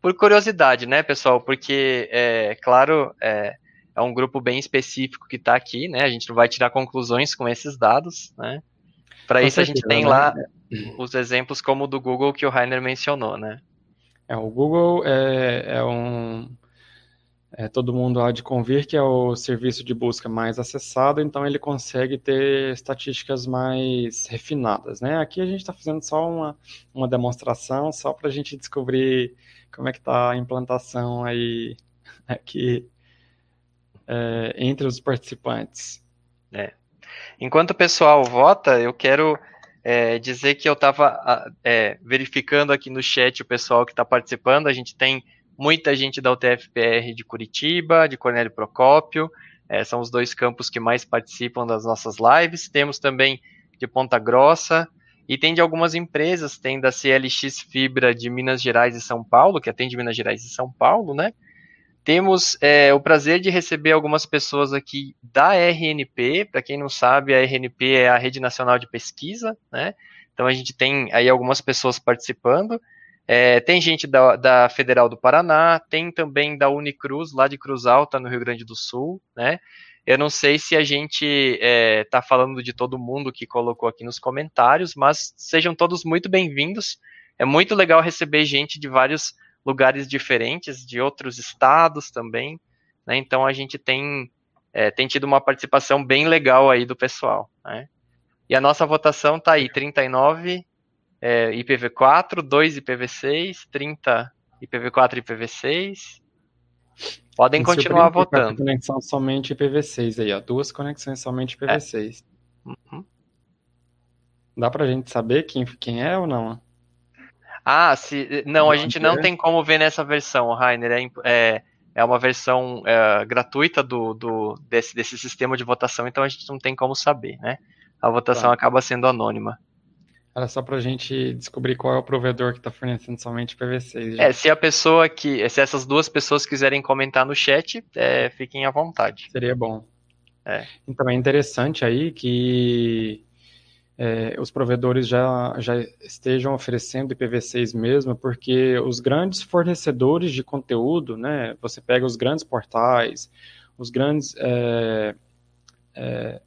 Por curiosidade, né, pessoal? Porque, é claro, é, é um grupo bem específico que está aqui, né? A gente não vai tirar conclusões com esses dados, né? Para isso a gente tem lá né? os exemplos como o do Google que o Rainer mencionou, né? É, o Google é, é um é, todo mundo há de convir que é o serviço de busca mais acessado, então ele consegue ter estatísticas mais refinadas, né? Aqui a gente está fazendo só uma, uma demonstração, só para a gente descobrir como é que está a implantação aí aqui é, entre os participantes. É. Enquanto o pessoal vota, eu quero é, dizer que eu estava é, verificando aqui no chat o pessoal que está participando, a gente tem muita gente da UTFPR de Curitiba, de Cornélio Procópio, é, são os dois campos que mais participam das nossas lives. Temos também de Ponta Grossa e tem de algumas empresas, tem da CLX Fibra de Minas Gerais e São Paulo, que atende Minas Gerais e São Paulo, né? Temos é, o prazer de receber algumas pessoas aqui da RNP. Para quem não sabe, a RNP é a Rede Nacional de Pesquisa, né? Então a gente tem aí algumas pessoas participando. É, tem gente da, da, Federal do Paraná, tem também da Unicruz, lá de Cruz Alta, no Rio Grande do Sul, né? Eu não sei se a gente está é, tá falando de todo mundo que colocou aqui nos comentários, mas sejam todos muito bem-vindos. É muito legal receber gente de vários lugares diferentes, de outros estados também, né? Então a gente tem, é, tem tido uma participação bem legal aí do pessoal, né? E a nossa votação está aí, 39 é, IPv4, 2 IPv6, 30 IPv4 e IPv6. Podem continuar votando. Conexão somente IPv6 aí, ó. Duas conexões somente IPv6. É. Uhum. Dá pra gente saber quem, quem é ou não? Ah, se, não, não a gente não tem como ver nessa versão, Rainer. É, é, é uma versão é, gratuita do, do, desse, desse sistema de votação, então a gente não tem como saber, né? A votação tá. acaba sendo anônima. Era só para a gente descobrir qual é o provedor que está fornecendo somente PV6. É, se a pessoa que. Se essas duas pessoas quiserem comentar no chat, é, fiquem à vontade. Seria bom. É. Então é interessante aí que é, os provedores já, já estejam oferecendo IPv6 mesmo, porque os grandes fornecedores de conteúdo, né? Você pega os grandes portais, os grandes. É, é,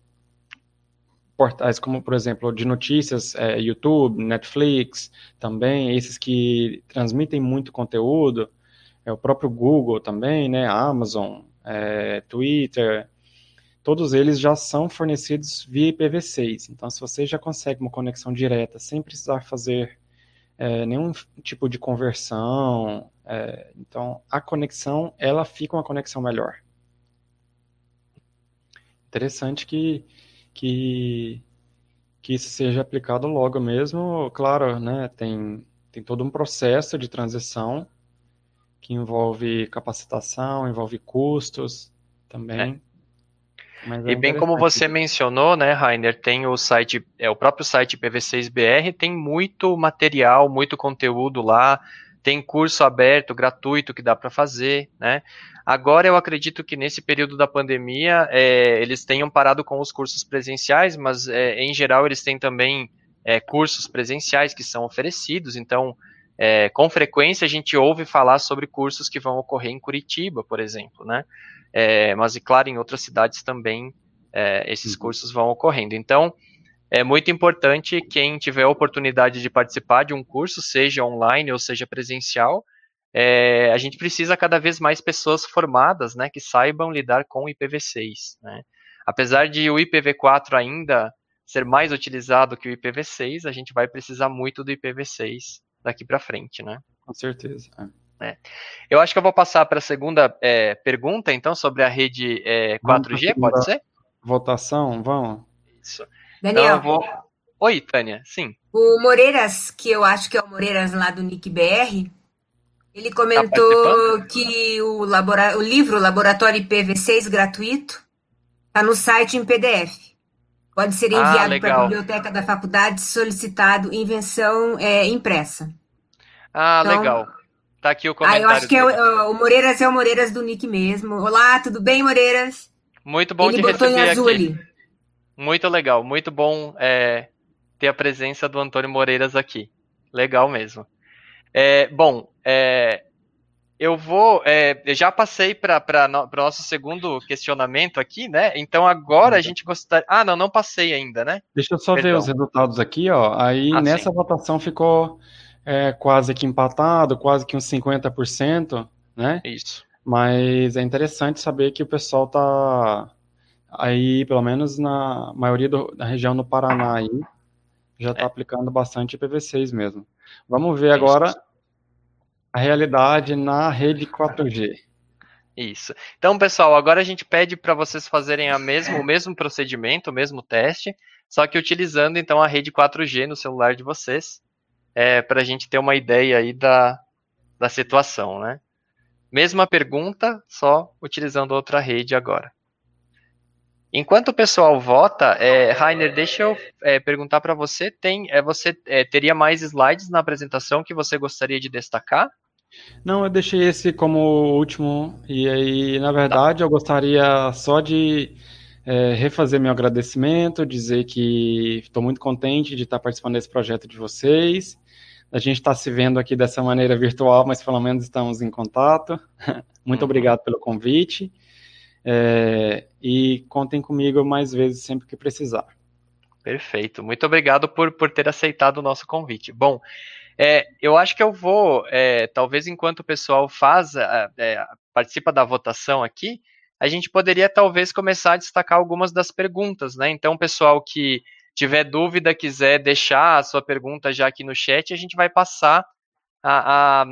portais como, por exemplo, de notícias, é, YouTube, Netflix, também, esses que transmitem muito conteúdo, é, o próprio Google também, né, Amazon, é, Twitter, todos eles já são fornecidos via IPv6. Então, se você já consegue uma conexão direta sem precisar fazer é, nenhum tipo de conversão, é, então a conexão ela fica uma conexão melhor. Interessante que que, que isso seja aplicado logo mesmo. Claro, né, tem, tem todo um processo de transição que envolve capacitação, envolve custos também. É e bem como você mencionou, né, Rainer, tem o site, é o próprio site PV6BR, tem muito material, muito conteúdo lá, tem curso aberto, gratuito que dá para fazer, né? Agora eu acredito que nesse período da pandemia é, eles tenham parado com os cursos presenciais, mas é, em geral eles têm também é, cursos presenciais que são oferecidos, então é, com frequência a gente ouve falar sobre cursos que vão ocorrer em Curitiba, por exemplo, né? É, mas, e claro, em outras cidades também é, esses uhum. cursos vão ocorrendo. Então, é muito importante quem tiver a oportunidade de participar de um curso, seja online ou seja presencial, é, a gente precisa cada vez mais pessoas formadas, né, que saibam lidar com o IPv6, né. Apesar de o IPv4 ainda ser mais utilizado que o IPv6, a gente vai precisar muito do IPv6 daqui para frente, né? Com certeza. É. é. Eu acho que eu vou passar para a segunda é, pergunta, então, sobre a rede é, 4G, pode ser? Votação, vamos. Isso. Daniel. Então, vou... Oi, Tânia, sim. O Moreiras, que eu acho que é o Moreiras lá do Nick BR, ele tá comentou tá que o, labora... o livro Laboratório IPv6 gratuito está no site em PDF. Pode ser ah, enviado ah, para a biblioteca da faculdade solicitado invenção é, impressa. Ah, então, legal. Tá aqui o comentário. Ah, eu acho que é o, o, Moreiras é o Moreiras do Nick mesmo. Olá, tudo bem, Moreiras? Muito bom Ele te botou receber em azul aqui. Ali. Muito legal, muito bom é, ter a presença do Antônio Moreiras aqui. Legal mesmo. É, bom, é, eu vou. É, eu já passei para no, o nosso segundo questionamento aqui, né? Então agora a uhum. gente gostaria. Ah, não, não passei ainda, né? Deixa eu só Perdão. ver os resultados aqui, ó. Aí ah, nessa sim. votação ficou é, quase que empatado, quase que uns 50%, né? Isso. Mas é interessante saber que o pessoal tá aí, pelo menos na maioria do, da região no Paraná aí, já está é. aplicando bastante IPv6 mesmo. Vamos ver agora a realidade na rede 4G. Isso. Então, pessoal, agora a gente pede para vocês fazerem a mesmo, o mesmo procedimento, o mesmo teste, só que utilizando então a rede 4G no celular de vocês, é, para a gente ter uma ideia aí da, da situação, né? Mesma pergunta, só utilizando outra rede agora. Enquanto o pessoal vota, é, Rainer, deixa eu é, perguntar para você, tem, é, você é, teria mais slides na apresentação que você gostaria de destacar? Não, eu deixei esse como último. E aí, na verdade, tá. eu gostaria só de é, refazer meu agradecimento, dizer que estou muito contente de estar participando desse projeto de vocês. A gente está se vendo aqui dessa maneira virtual, mas pelo menos estamos em contato. muito uhum. obrigado pelo convite. É, e contem comigo mais vezes sempre que precisar. Perfeito. Muito obrigado por, por ter aceitado o nosso convite. Bom, é, eu acho que eu vou, é, talvez enquanto o pessoal faz, é, participa da votação aqui, a gente poderia talvez começar a destacar algumas das perguntas, né? Então, pessoal que tiver dúvida, quiser deixar a sua pergunta já aqui no chat, a gente vai passar a, a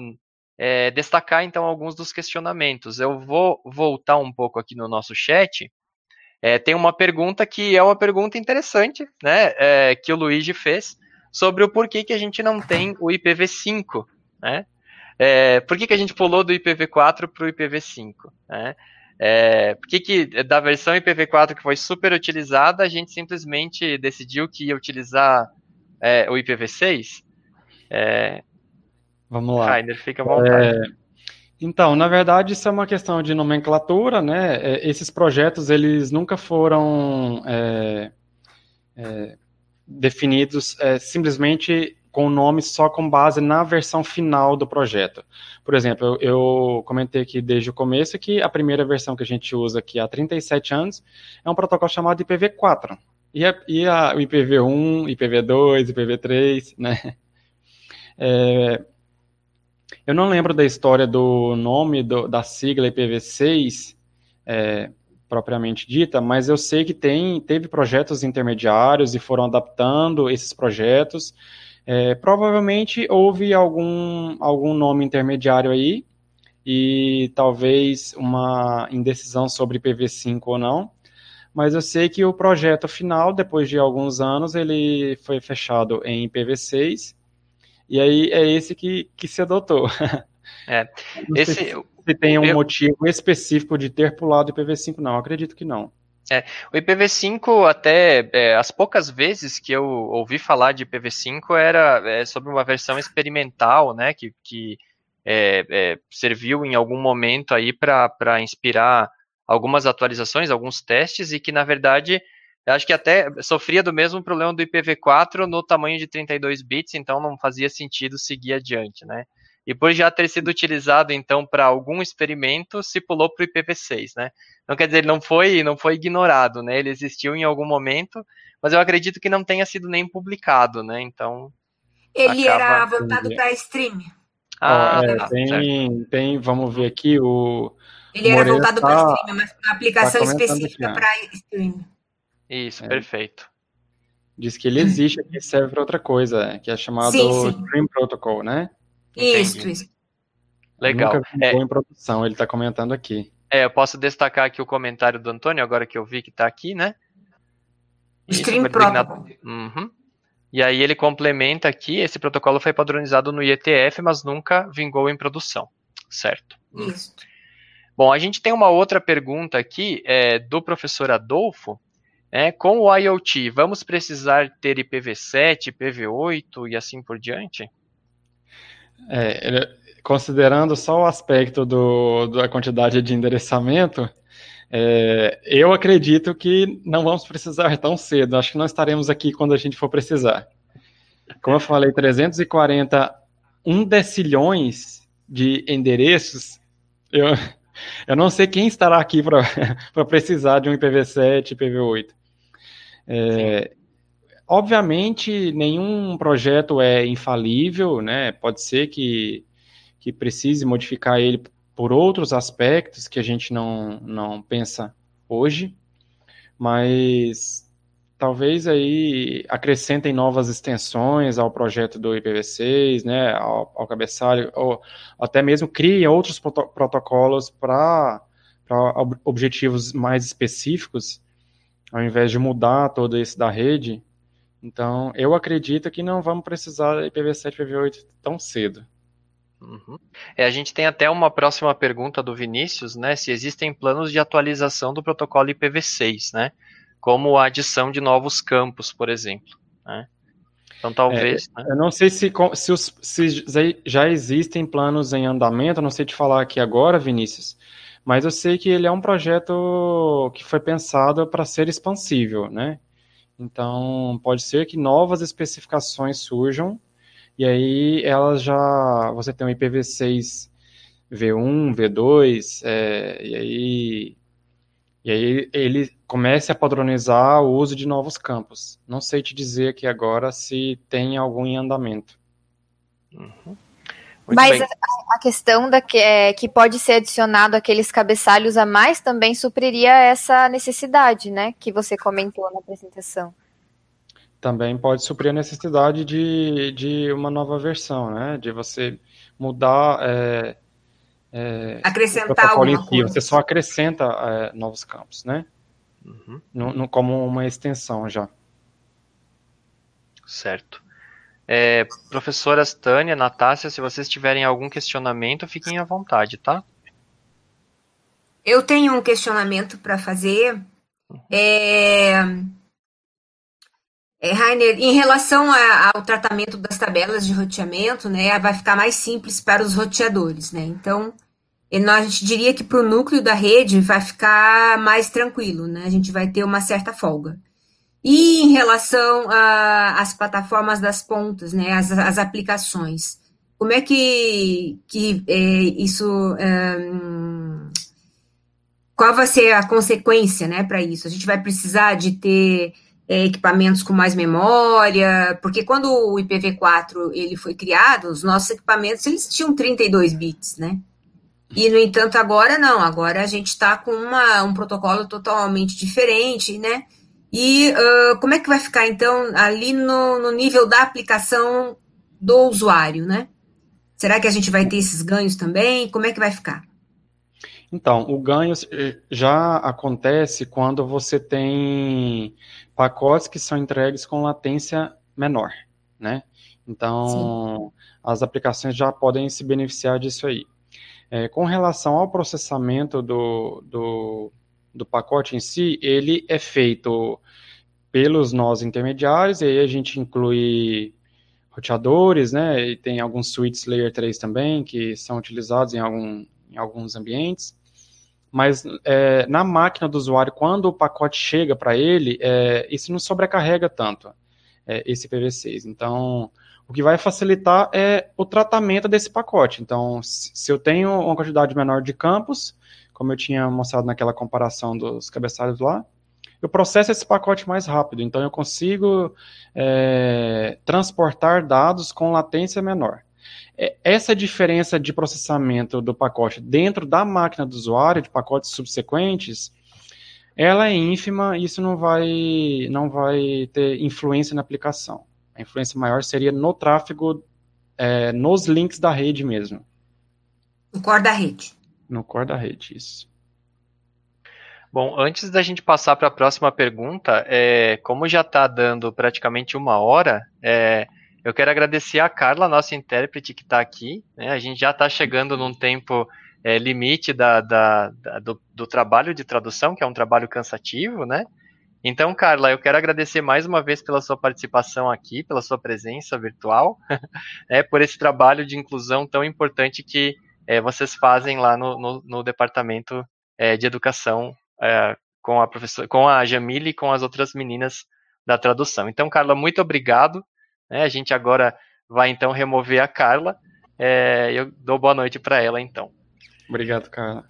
é, destacar então alguns dos questionamentos. Eu vou voltar um pouco aqui no nosso chat. É, tem uma pergunta que é uma pergunta interessante, né? É, que o Luigi fez sobre o porquê que a gente não tem o IPv5, né? É, por que, que a gente pulou do IPv4 para o IPv5, né? É, por que, que da versão IPv4 que foi super utilizada, a gente simplesmente decidiu que ia utilizar é, o IPv6? É, Vamos lá. Rainer, fica à vontade. É, então, na verdade, isso é uma questão de nomenclatura, né? É, esses projetos, eles nunca foram é, definidos é, simplesmente com o nome só com base na versão final do projeto. Por exemplo, eu, eu, comentei aqui desde o começo que a primeira versão que a gente usa aqui há 37 anos é um protocolo chamado IPv4. E, a, e a, o IPv1, IPv2, IPv3, né? É, eu não lembro da história do nome do, da sigla IPv6, é, propriamente dita, mas eu sei que tem, teve projetos intermediários e foram adaptando esses projetos. É, provavelmente houve algum, algum nome intermediário aí e talvez uma indecisão sobre IPv5 ou não, mas eu sei que o projeto final, depois de alguns anos, ele foi fechado em IPv6 e aí é esse que, que se adotou. É, esse, se tem um eu... motivo específico de ter pulado IPv5, não, acredito que não. É, o IPv5, até é, as poucas vezes que eu ouvi falar de IPv5 era é, sobre uma versão experimental, né, que, que é, é, serviu em algum momento aí para inspirar algumas atualizações, alguns testes, e que na verdade acho que até sofria do mesmo problema do IPv4 no tamanho de 32 bits, então não fazia sentido seguir adiante, né? E por já ter sido utilizado então para algum experimento, se pulou para o IPv6, né? Então quer dizer, ele não foi, não foi ignorado, né? Ele existiu em algum momento, mas eu acredito que não tenha sido nem publicado, né? Então ele era voltado para stream. Ah, é, tá, tem, tem, vamos ver aqui o. Ele era voltado tá, para stream, mas uma aplicação tá específica para stream. Isso, é. perfeito. Diz que ele existe aqui serve para outra coisa, que é chamado sim, sim. Stream Protocol, né? Isso, isso. Legal. Nunca é, em produção, ele está comentando aqui. É, eu posso destacar aqui o comentário do Antônio, agora que eu vi que está aqui, né? Stream Protocol. Uhum. E aí ele complementa aqui, esse protocolo foi padronizado no IETF, mas nunca vingou em produção, certo? Isso. Bom, a gente tem uma outra pergunta aqui é, do professor Adolfo. É, com o IoT, vamos precisar ter IPv7, IPv8 e assim por diante? É, considerando só o aspecto do, da quantidade de endereçamento, é, eu acredito que não vamos precisar tão cedo. Acho que nós estaremos aqui quando a gente for precisar. Como eu falei, 341 decilhões de endereços. Eu, eu não sei quem estará aqui para precisar de um IPv7, IPv8. É, obviamente, nenhum projeto é infalível, né? Pode ser que, que precise modificar ele por outros aspectos que a gente não, não pensa hoje, mas talvez aí acrescentem novas extensões ao projeto do IPv6, né, ao, ao cabeçalho, ou até mesmo criem outros protocolos para objetivos mais específicos, ao invés de mudar todo esse da rede. Então, eu acredito que não vamos precisar de IPv7 e IPv8 tão cedo. Uhum. É, a gente tem até uma próxima pergunta do Vinícius, né? Se existem planos de atualização do protocolo IPv6, né? Como a adição de novos campos, por exemplo. Né? Então talvez. É, né? Eu não sei se, se, os, se, já existem planos em andamento, não sei te falar aqui agora, Vinícius, mas eu sei que ele é um projeto que foi pensado para ser expansível, né? Então pode ser que novas especificações surjam e aí elas já. Você tem um IPv6 V1, V2, é, e aí. E aí ele começa a padronizar o uso de novos campos. Não sei te dizer aqui agora se tem algum em andamento. Uhum. Mas a, a, questão da que, é, que pode ser adicionado aqueles cabeçalhos a mais também supriria essa necessidade, né? Que você comentou na apresentação também pode suprir a necessidade de, de uma nova versão, né? De você mudar. É, é, Acrescentar alguma coisa. Você só acrescenta é, novos campos, né? Uhum. No, no, como uma extensão já. Certo. É, professoras Tânia, Natácia, se vocês tiverem algum questionamento, fiquem à vontade, tá? Eu tenho um questionamento para fazer. Uhum. É é, Rainer, em relação a, ao tratamento das tabelas de roteamento, né, vai ficar mais simples para os roteadores, né? Então, a gente diria que para o núcleo da rede vai ficar mais tranquilo, né? A gente vai ter uma certa folga. E em relação às plataformas das pontas, né, as, as aplicações, como é que, que é, isso. É, qual vai ser a consequência né, para isso? A gente vai precisar de ter é, equipamentos com mais memória, porque quando o IPv4 ele foi criado, os nossos equipamentos eles tinham 32 bits, né? E, no entanto, agora não, agora a gente está com uma, um protocolo totalmente diferente, né? E uh, como é que vai ficar, então, ali no, no nível da aplicação do usuário, né? Será que a gente vai ter esses ganhos também? Como é que vai ficar? Então, o ganho eh, já acontece quando você tem pacotes que são entregues com latência menor, né? Então, Sim. as aplicações já podem se beneficiar disso aí. É, com relação ao processamento do, do, do pacote em si, ele é feito pelos nós intermediários, e aí a gente inclui roteadores, né, e tem alguns switches Layer 3 também, que são utilizados em, algum, em alguns ambientes, mas é, na máquina do usuário, quando o pacote chega para ele, é, isso não sobrecarrega tanto é, esse IPv6. Então, o que vai facilitar é o tratamento desse pacote. Então, se eu tenho uma quantidade menor de campos, como eu tinha mostrado naquela comparação dos cabeçalhos lá, eu processo esse pacote mais rápido. Então, eu consigo é, transportar dados com latência menor. É, essa diferença de processamento do pacote dentro da máquina do usuário, de pacotes subsequentes, ela é ínfima e isso não vai, não vai ter influência na aplicação. A influência maior seria no tráfego, é, nos links da rede mesmo. No core da rede. No core da rede, isso. Bom, antes da gente passar para a próxima pergunta, é, como já está dando praticamente uma hora, é, eu quero agradecer a Carla, nossa intérprete que está aqui. Né, a gente já está chegando num tempo é, limite da, da, da do, do, trabalho de tradução, que é um trabalho cansativo, né? Então, Carla, eu quero agradecer mais uma vez pela sua participação aqui, pela sua presença virtual, é, por esse trabalho de inclusão tão importante que é, vocês fazem lá no, no, no departamento é, de educação é, com a professora, com a Jamile e com as outras meninas da tradução. Então, Carla, muito obrigado. Né? A gente agora vai então remover a Carla. É, eu dou boa noite para ela, então. Obrigado, Carla.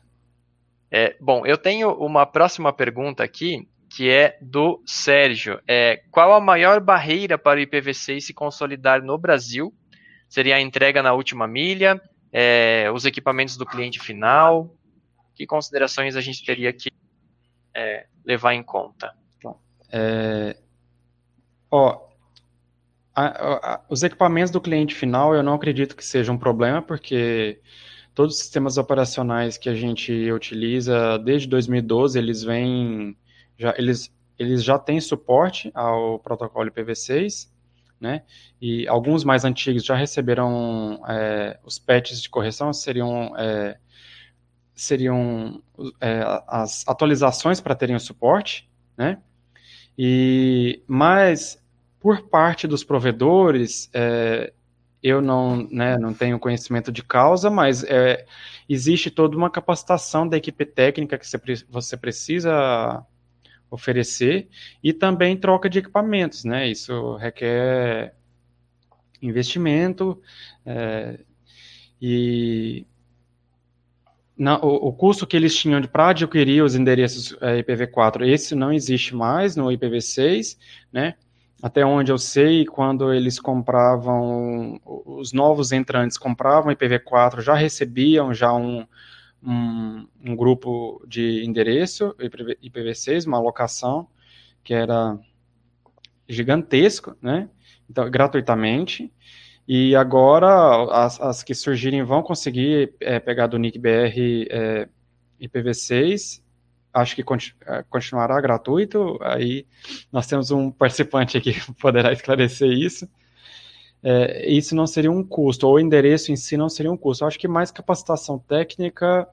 É, bom, eu tenho uma próxima pergunta aqui, que é do Sérgio. É, qual a maior barreira para o IPv6 se consolidar no Brasil? Seria a entrega na última milha, é, os equipamentos do cliente final? Que considerações a gente teria que é, levar em conta? É, ó, a, a, os equipamentos do cliente final eu não acredito que seja um problema, porque todos os sistemas operacionais que a gente utiliza desde 2012, eles vêm, já, eles, eles já têm suporte ao protocolo IPv6, né? E alguns mais antigos já receberam é, os patches de correção, seriam é, seriam é, as atualizações para terem o suporte, né? E mas por parte dos provedores, é, eu não, né, não tenho conhecimento de causa, mas é, existe toda uma capacitação da equipe técnica que você precisa oferecer e também troca de equipamentos, né? Isso requer investimento é, e não, o, o, custo que eles tinham para adquirir os endereços é, IPv4, esse não existe mais no IPv6, né? Até onde eu sei, quando eles compravam, os novos entrantes compravam IPv4, já recebiam já um, um, um grupo de endereço IPv6, uma alocação que era gigantesco, né? Então, gratuitamente. E agora as, as que surgirem vão conseguir é, pegar do NIC-BR é, IPv6. Acho que continu, é, continuará gratuito. Aí nós temos um participante aqui que poderá esclarecer isso. É, isso não seria um custo, ou o endereço em si não seria um custo. acho que mais capacitação técnica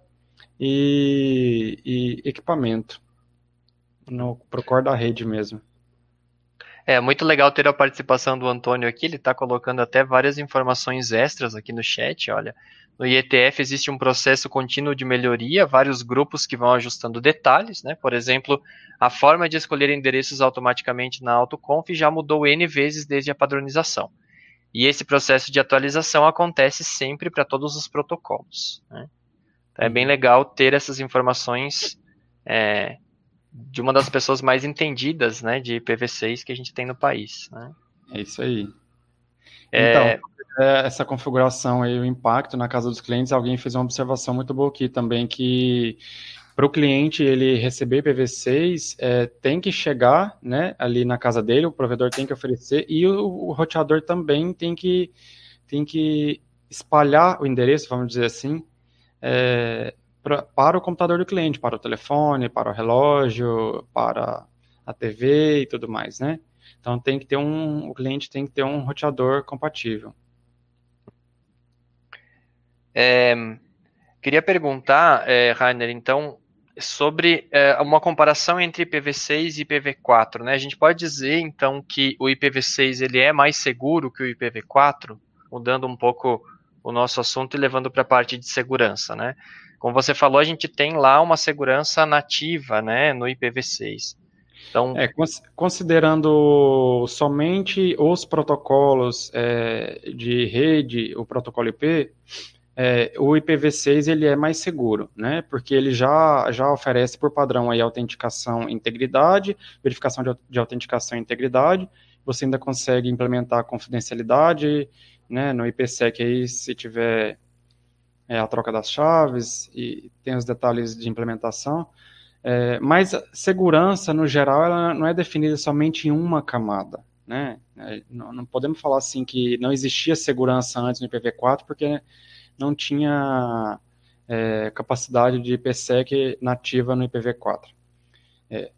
e, e equipamento no Procor da rede mesmo. É muito legal ter a participação do Antônio aqui, ele está colocando até várias informações extras aqui no chat, olha. No IETF existe um processo contínuo de melhoria, vários grupos que vão ajustando detalhes, né? Por exemplo, a forma de escolher endereços automaticamente na AutoConf já mudou N vezes desde a padronização. E esse processo de atualização acontece sempre para todos os protocolos. Né? Então é bem uhum. legal ter essas informações é, de uma das pessoas mais entendidas, né, de IPv6 que a gente tem no país. Né? É isso aí. É... Então, é, essa configuração e o impacto na casa dos clientes, alguém fez uma observação muito boa aqui também, que para o cliente ele receber IPv6, é, tem que chegar né, ali na casa dele, o provedor tem que oferecer, e o, o roteador também tem que, tem que espalhar o endereço, vamos dizer assim, é, pra, para o computador do cliente, para o telefone, para o relógio, para a TV e tudo mais, né? Então tem que ter um, o cliente tem que ter um roteador compatível. É, queria perguntar, é, Rainer, então, sobre é, uma comparação entre IPv6 e IPv4, né? A gente pode dizer então que o IPv6 ele é mais seguro que o IPv4, mudando um pouco o nosso assunto e levando para a parte de segurança, né? Como você falou, a gente tem lá uma segurança nativa, né, no IPv6. Então, é, considerando somente os protocolos é, de rede, o protocolo IP, é, o IPv6 ele é mais seguro, né? Porque ele já, já oferece por padrão aí autenticação e integridade, verificação de, de autenticação e integridade. Você ainda consegue implementar confidencialidade, né? No IPsec aí, se tiver é, a troca das chaves e tem os detalhes de implementação. É, mas segurança, no geral, ela não é definida somente em uma camada. Né? É, não, não, podemos falar assim que não existia segurança antes no IPv4, porque não tinha é, capacidade de IPsec nativa no IPv4. É,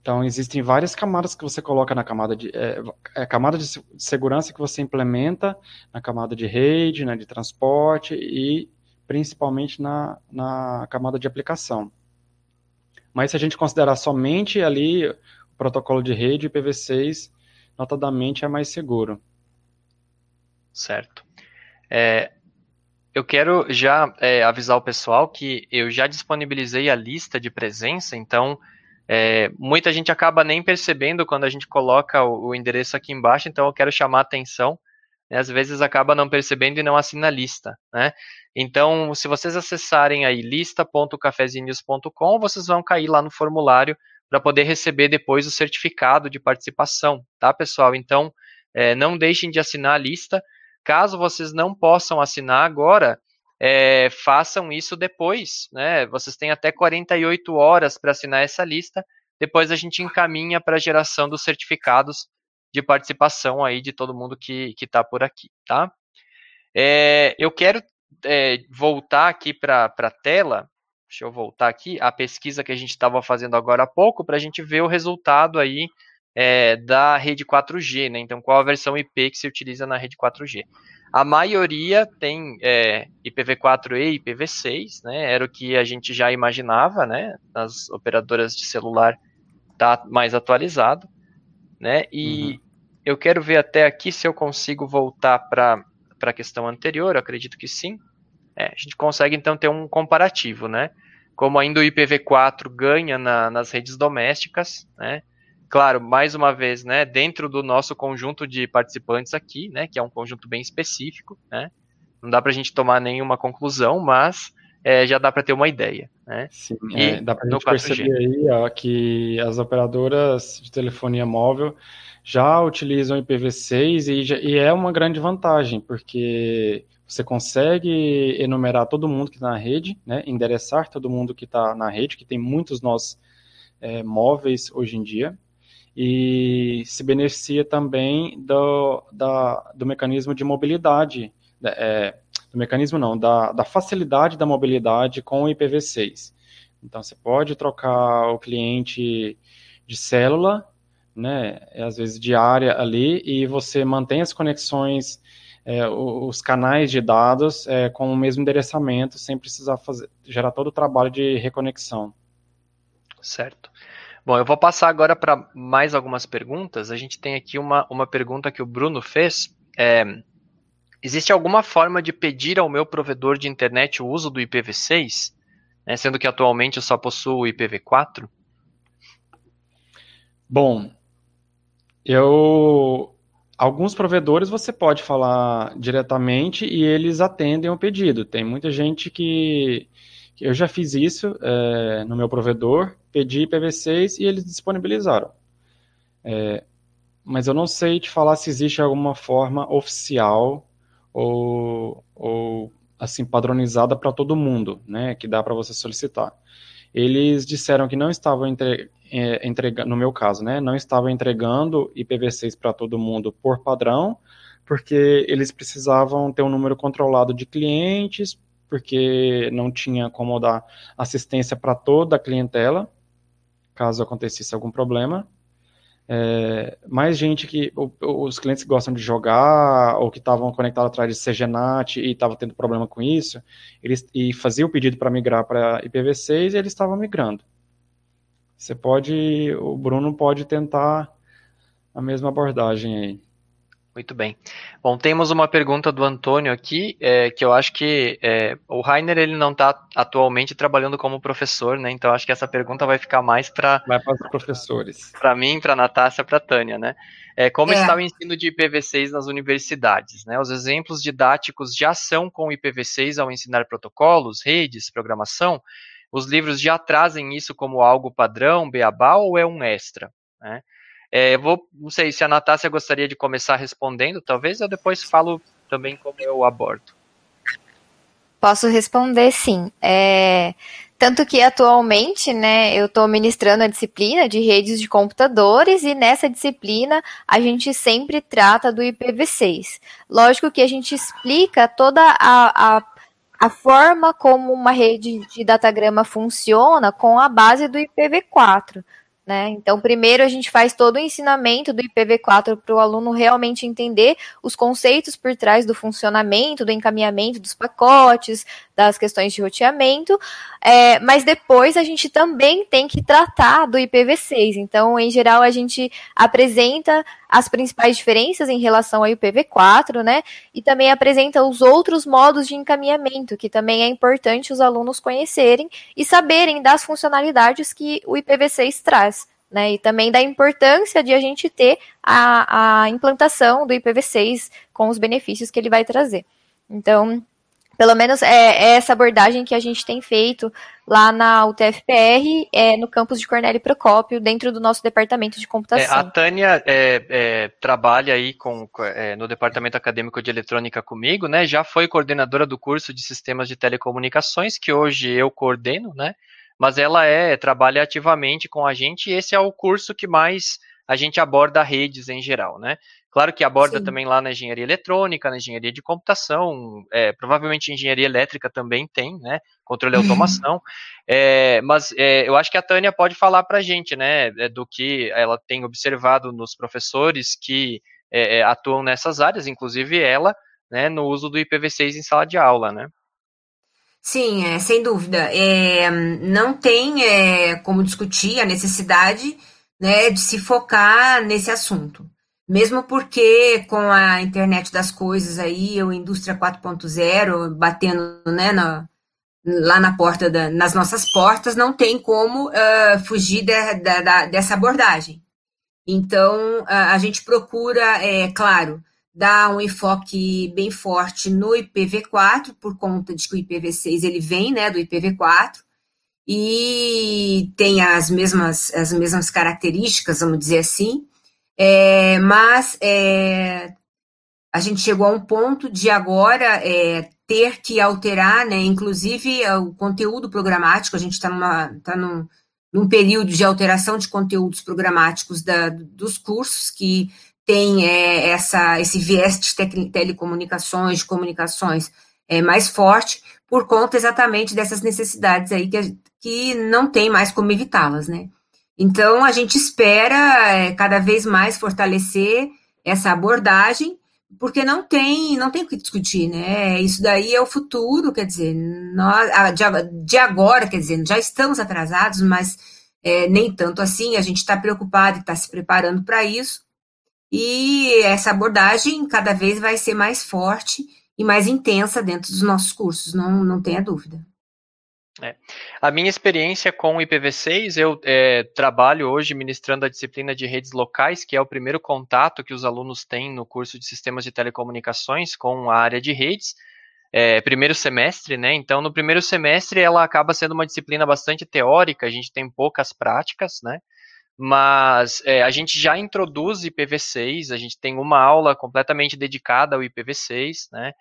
então, existem várias camadas que você coloca na camada de. É, é, camada de segurança que você implementa na camada de rede, né, de transporte e principalmente na, na camada de aplicação. Mas se a gente considerar somente ali o protocolo de rede, o IPv6, notadamente é mais seguro. Certo. É, eu quero já é, avisar o pessoal que eu já disponibilizei a lista de presença, então é, muita gente acaba nem percebendo quando a gente coloca o, o endereço aqui embaixo, então eu quero chamar a atenção. Né, às vezes acaba não percebendo e não assina a lista, né? Então, se vocês acessarem aí lista.cafezinhos.com, vocês vão cair lá no formulário para poder receber depois o certificado de participação, tá, pessoal? Então, é, não deixem de assinar a lista. Caso vocês não possam assinar agora, é, façam isso depois, né? Vocês têm até 48 horas para assinar essa lista. Depois a gente encaminha para a geração dos certificados de participação aí de todo mundo que está por aqui, tá? É, eu quero é, voltar aqui para a tela. Deixa eu voltar aqui a pesquisa que a gente estava fazendo agora há pouco para a gente ver o resultado aí é, da rede 4G, né? Então, qual a versão IP que se utiliza na rede 4G? A maioria tem é, IPv4 e IPv6, né? Era o que a gente já imaginava, né? Nas operadoras de celular tá mais atualizado, né? E uhum. eu quero ver até aqui se eu consigo voltar para a questão anterior, acredito que sim. É, a gente consegue então ter um comparativo, né? Como ainda o IPv4 ganha na, nas redes domésticas, né? Claro, mais uma vez, né, dentro do nosso conjunto de participantes aqui, né, que é um conjunto bem específico, né, não dá para a gente tomar nenhuma conclusão, mas é, já dá para ter uma ideia. Né? Sim, é, dá para a gente perceber aí ó, que as operadoras de telefonia móvel já utilizam IPv6 e, já, e é uma grande vantagem, porque você consegue enumerar todo mundo que está na rede, né, endereçar todo mundo que está na rede, que tem muitos nós é, móveis hoje em dia, e se beneficia também do, da, do mecanismo de mobilidade, é, do mecanismo não, da, da facilidade da mobilidade com o IPv6. Então, você pode trocar o cliente de célula, né, às vezes diária ali, e você mantém as conexões, é, os canais de dados é, com o mesmo endereçamento, sem precisar fazer, gerar todo o trabalho de reconexão. Certo. Bom, eu vou passar agora para mais algumas perguntas. A gente tem aqui uma, uma pergunta que o Bruno fez. É, existe alguma forma de pedir ao meu provedor de internet o uso do IPv6, né, sendo que atualmente eu só possuo o IPv4? Bom, eu alguns provedores você pode falar diretamente e eles atendem o pedido. Tem muita gente que eu já fiz isso é, no meu provedor, pedi IPv6 e eles disponibilizaram. É, mas eu não sei te falar se existe alguma forma oficial ou, ou assim padronizada para todo mundo, né, que dá para você solicitar. Eles disseram que não estavam entre, é, entregando, no meu caso, né, não estavam entregando IPv6 para todo mundo por padrão, porque eles precisavam ter um número controlado de clientes porque não tinha como dar assistência para toda a clientela, caso acontecesse algum problema. é, mais gente que os clientes que gostam de jogar ou que estavam conectados atrás de CGNAT e estavam tendo problema com isso, eles e faziam o pedido para migrar para IPv6 e eles estavam migrando. Você pode, o Bruno pode tentar a mesma abordagem aí. Muito bem. Bom, temos uma pergunta do Antônio aqui, é, que eu acho que é, o Rainer ele não está atualmente trabalhando como professor, né? Então acho que essa pergunta vai ficar mais para vai para os professores. Para mim, para a Natácia, para a Tânia, né? É, como é. está o ensino de IPv6 nas universidades? Né? Os exemplos didáticos já são com IPv6 ao ensinar protocolos, redes, programação. Os livros já trazem isso como algo padrão, beabá ou é um extra? Né? É, vou, não sei se a Natácia gostaria de começar respondendo, talvez eu depois falo também como eu abordo. Posso responder sim. É, tanto que atualmente, né, eu estou ministrando a disciplina de redes de computadores e nessa disciplina a gente sempre trata do IPv6. Lógico que a gente explica toda a, a, a forma como uma rede de datagrama funciona com a base do IPv4. Né? Então, primeiro a gente faz todo o ensinamento do IPv4 para o aluno realmente entender os conceitos por trás do funcionamento, do encaminhamento dos pacotes, das questões de roteamento, é, mas depois a gente também tem que tratar do IPv6. Então, em geral, a gente apresenta as principais diferenças em relação ao IPv4, né? E também apresenta os outros modos de encaminhamento, que também é importante os alunos conhecerem e saberem das funcionalidades que o IPv6 traz. Né, e também da importância de a gente ter a, a implantação do IPv6 com os benefícios que ele vai trazer. Então, pelo menos é, é, essa abordagem que a gente tem feito lá na UTFPR, é, no campus de Cornélio Procópio, dentro do nosso departamento de computação. É, a Tânia é, é trabalha aí com, é, no departamento acadêmico de eletrônica comigo, né? Já foi coordenadora do curso de sistemas de telecomunicações, que hoje eu coordeno, né? Mas ela é trabalha ativamente com a gente e esse é o curso que mais a gente aborda redes em geral, né? Claro que aborda Sim. também lá na engenharia eletrônica, na engenharia de computação, é, provavelmente engenharia elétrica também tem, né? Controle e uhum. automação. É, mas é, eu acho que a Tânia pode falar para a gente, né? É, do que ela tem observado nos professores que é, é, atuam nessas áreas, inclusive ela, né? No uso do IPv6 em sala de aula, né? Sim, é, sem dúvida. Não tem como discutir a necessidade né, de se focar nesse assunto. Mesmo porque com a internet das coisas aí, a indústria 4.0 batendo né, na, lá na porta da, nas nossas portas, não tem como uh, fugir de, de, de, dessa abordagem. Então, uh, a gente procura, é claro, dar um enfoque bem forte no IPv4, por conta de que o IPv6 ele vem né, do IPv4, e tem as mesmas, as mesmas características, vamos dizer assim, é, mas é, a gente chegou a um ponto de agora é, ter que alterar, né, inclusive é, o conteúdo programático, a gente está tá num, num período de alteração de conteúdos programáticos da, dos cursos que tem é, essa, esse viés de telecomunicações, de comunicações é, mais forte, por conta exatamente dessas necessidades aí que, que não tem mais como evitá-las, né? Então, a gente espera é, cada vez mais fortalecer essa abordagem, porque não tem, não tem o que discutir, né? Isso daí é o futuro, quer dizer, nós, de agora, quer dizer, já estamos atrasados, mas é, nem tanto assim, a gente está preocupado e está se preparando para isso, e essa abordagem cada vez vai ser mais forte e mais intensa dentro dos nossos cursos, não, não tenha dúvida. É. A minha experiência com o IPv6, eu é, trabalho hoje ministrando a disciplina de redes locais, que é o primeiro contato que os alunos têm no curso de sistemas de telecomunicações com a área de redes. É, primeiro semestre, né? Então, no primeiro semestre, ela acaba sendo uma disciplina bastante teórica, a gente tem poucas práticas, né? Mas é, a gente já introduz IPv6, a gente tem uma aula completamente dedicada ao IPv6, né?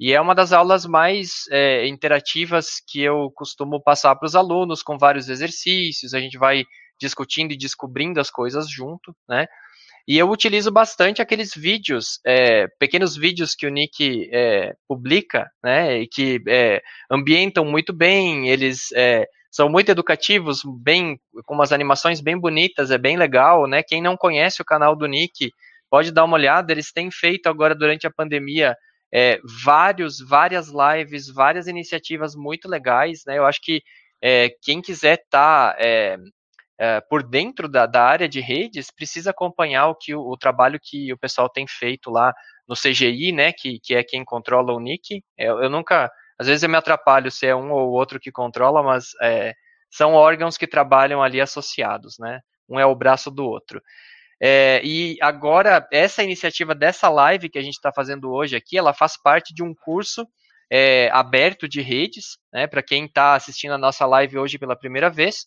E é uma das aulas mais é, interativas que eu costumo passar para os alunos, com vários exercícios, a gente vai discutindo e descobrindo as coisas junto, né? E eu utilizo bastante aqueles vídeos, é, pequenos vídeos que o Nick é, publica, né? E que é, ambientam muito bem, eles é, são muito educativos, bem com umas animações bem bonitas, é bem legal, né? Quem não conhece o canal do Nick, pode dar uma olhada, eles têm feito agora durante a pandemia é, vários, várias lives, várias iniciativas muito legais, né? Eu acho que é, quem quiser estar tá, é, é, por dentro da, da, área de redes precisa acompanhar o que o, o, trabalho que o pessoal tem feito lá no CGI, né? Que, que é quem controla o NIC. Eu, eu nunca, às vezes eu me atrapalho se é um ou outro que controla, mas é, são órgãos que trabalham ali associados, né? Um é o braço do outro. É, e agora, essa iniciativa dessa live que a gente está fazendo hoje aqui, ela faz parte de um curso é, aberto de redes, né, para quem está assistindo a nossa live hoje pela primeira vez.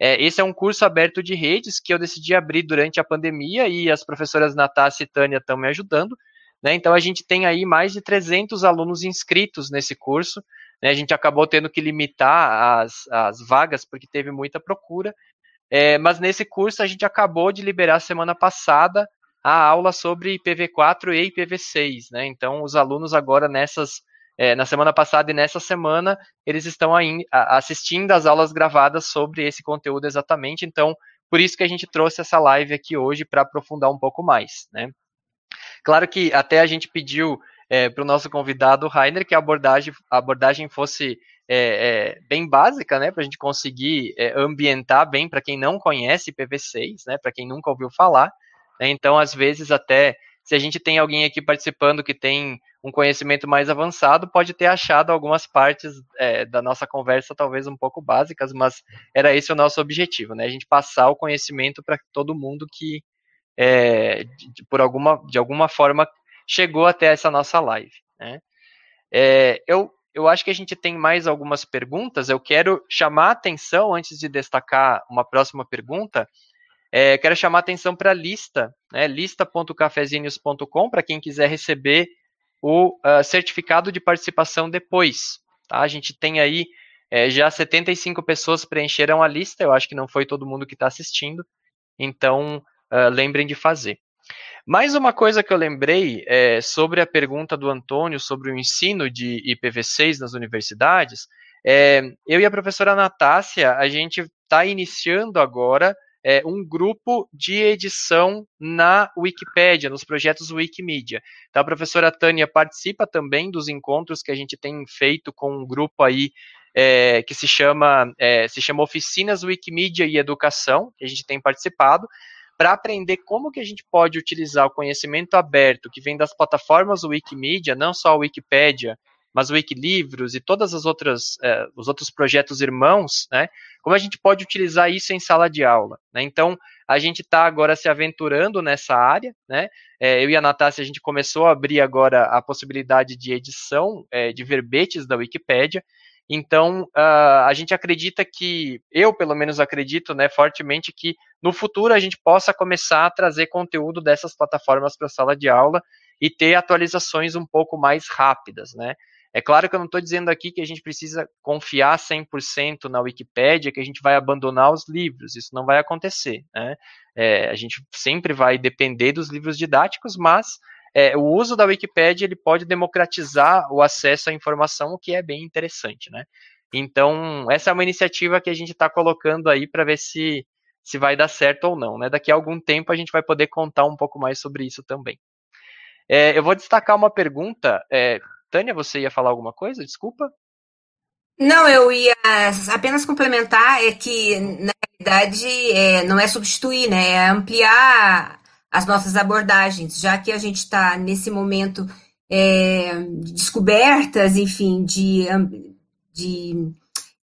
É, esse é um curso aberto de redes que eu decidi abrir durante a pandemia e as professoras Natácia e Tânia estão me ajudando. Né, então, a gente tem aí mais de 300 alunos inscritos nesse curso. Né, a gente acabou tendo que limitar as, as vagas porque teve muita procura. É, mas nesse curso a gente acabou de liberar semana passada a aula sobre IPv4 e IPv6, né? Então os alunos agora nessas é, na semana passada e nessa semana eles estão aí, assistindo as aulas gravadas sobre esse conteúdo exatamente. Então por isso que a gente trouxe essa live aqui hoje para aprofundar um pouco mais, né? Claro que até a gente pediu é, para o nosso convidado Rainer que a abordagem, a abordagem fosse é, é, bem básica, né, para a gente conseguir é, ambientar bem para quem não conhece IPv6, né, para quem nunca ouviu falar. Né, então, às vezes, até se a gente tem alguém aqui participando que tem um conhecimento mais avançado, pode ter achado algumas partes é, da nossa conversa talvez um pouco básicas, mas era esse o nosso objetivo, né, a gente passar o conhecimento para todo mundo que, é, de, por alguma, de alguma forma, chegou até essa nossa live. Né. É, eu eu acho que a gente tem mais algumas perguntas. Eu quero chamar a atenção, antes de destacar uma próxima pergunta, é, quero chamar a atenção para a lista, né, lista.cafezinhos.com, para quem quiser receber o uh, certificado de participação depois. Tá? A gente tem aí é, já 75 pessoas preencheram a lista, eu acho que não foi todo mundo que está assistindo, então uh, lembrem de fazer. Mais uma coisa que eu lembrei é, sobre a pergunta do Antônio sobre o ensino de IPv6 nas universidades, é, eu e a professora Natácia, a gente está iniciando agora é, um grupo de edição na Wikipédia, nos projetos Wikimedia. Então, a professora Tânia participa também dos encontros que a gente tem feito com um grupo aí é, que se chama, é, se chama Oficinas Wikimedia e Educação, que a gente tem participado para aprender como que a gente pode utilizar o conhecimento aberto que vem das plataformas Wikimedia, não só a Wikipédia, mas o Wikilivros e todas as outras eh, os outros projetos irmãos, né? Como a gente pode utilizar isso em sala de aula? Né? Então a gente está agora se aventurando nessa área, né? É, eu e a Natácia a gente começou a abrir agora a possibilidade de edição é, de verbetes da Wikipédia. Então, uh, a gente acredita que, eu pelo menos acredito né, fortemente que no futuro a gente possa começar a trazer conteúdo dessas plataformas para a sala de aula e ter atualizações um pouco mais rápidas, né? É claro que eu não estou dizendo aqui que a gente precisa confiar 100% na Wikipédia, que a gente vai abandonar os livros, isso não vai acontecer, né? É, a gente sempre vai depender dos livros didáticos, mas é, o uso da Wikipédia ele pode democratizar o acesso à informação, o que é bem interessante, né? Então, essa é uma iniciativa que a gente está colocando aí para ver se, se vai dar certo ou não, né? Daqui a algum tempo a gente vai poder contar um pouco mais sobre isso também. É, eu vou destacar uma pergunta. É, Tânia, você ia falar alguma coisa? Desculpa. Não, eu ia apenas complementar é que, na realidade, é, não é substituir, né? É ampliar as nossas abordagens, já que a gente está nesse momento é, de descobertas, enfim, de, de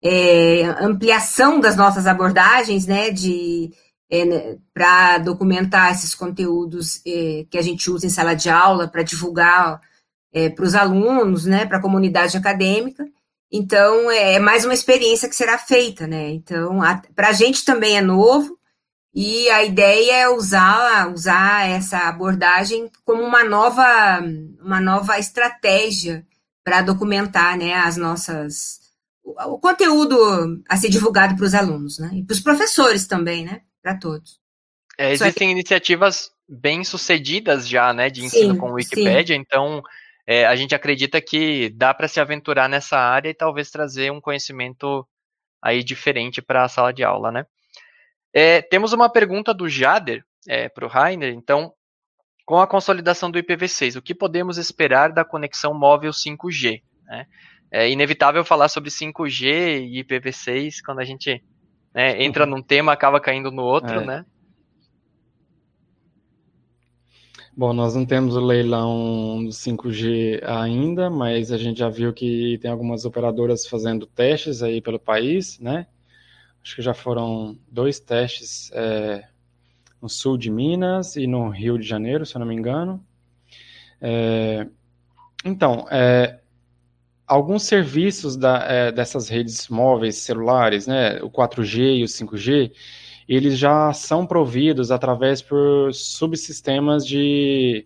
é, ampliação das nossas abordagens, né, de é, né, para documentar esses conteúdos é, que a gente usa em sala de aula para divulgar é, para os alunos, né, para a comunidade acadêmica. Então, é, é mais uma experiência que será feita, né? Então, para a gente também é novo, e a ideia é usar, usar essa abordagem como uma nova, uma nova estratégia para documentar né, as nossas o, conteúdo a ser divulgado para os alunos, né? E para os professores também, né? Para todos. É, existem iniciativas bem sucedidas já, né, de ensino sim, com Wikipédia, sim. então é, a gente acredita que dá para se aventurar nessa área e talvez trazer um conhecimento aí diferente para a sala de aula, né? É, temos uma pergunta do Jader é, para o Rainer, então, com a consolidação do IPv6, o que podemos esperar da conexão móvel 5G? Né? É inevitável falar sobre 5G e IPv6 quando a gente né, entra num tema, acaba caindo no outro, é. né? Bom, nós não temos o leilão do 5G ainda, mas a gente já viu que tem algumas operadoras fazendo testes aí pelo país, né? Acho que já foram dois testes é, no sul de Minas e no Rio de Janeiro, se eu não me engano. É, então, é, alguns serviços da, é, dessas redes móveis celulares, né, o 4G e o 5G, eles já são providos através por subsistemas de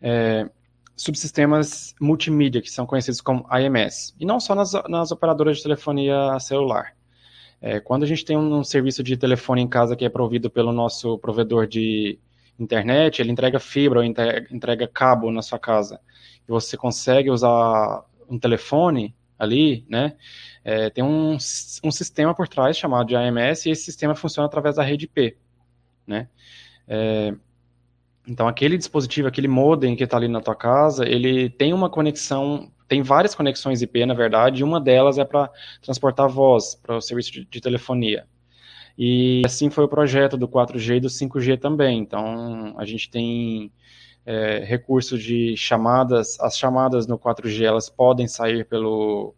é, subsistemas multimídia, que são conhecidos como IMS, e não só nas, nas operadoras de telefonia celular. É, quando a gente tem um, um, serviço de telefone em casa que é provido pelo nosso provedor de internet, ele entrega fibra ou entrega, entrega cabo na sua casa, e você consegue usar um telefone ali, né? É, tem um, um sistema por trás chamado de AMS e esse sistema funciona através da rede IP, né? É, então, aquele dispositivo, aquele modem que está ali na tua casa, ele tem uma conexão, tem várias conexões IP, na verdade, e uma delas é para transportar voz para o serviço de, de, telefonia. E assim foi o projeto do 4G e do 5G também. Então, a gente tem é, recursos de chamadas, as chamadas no 4G, elas podem sair pelo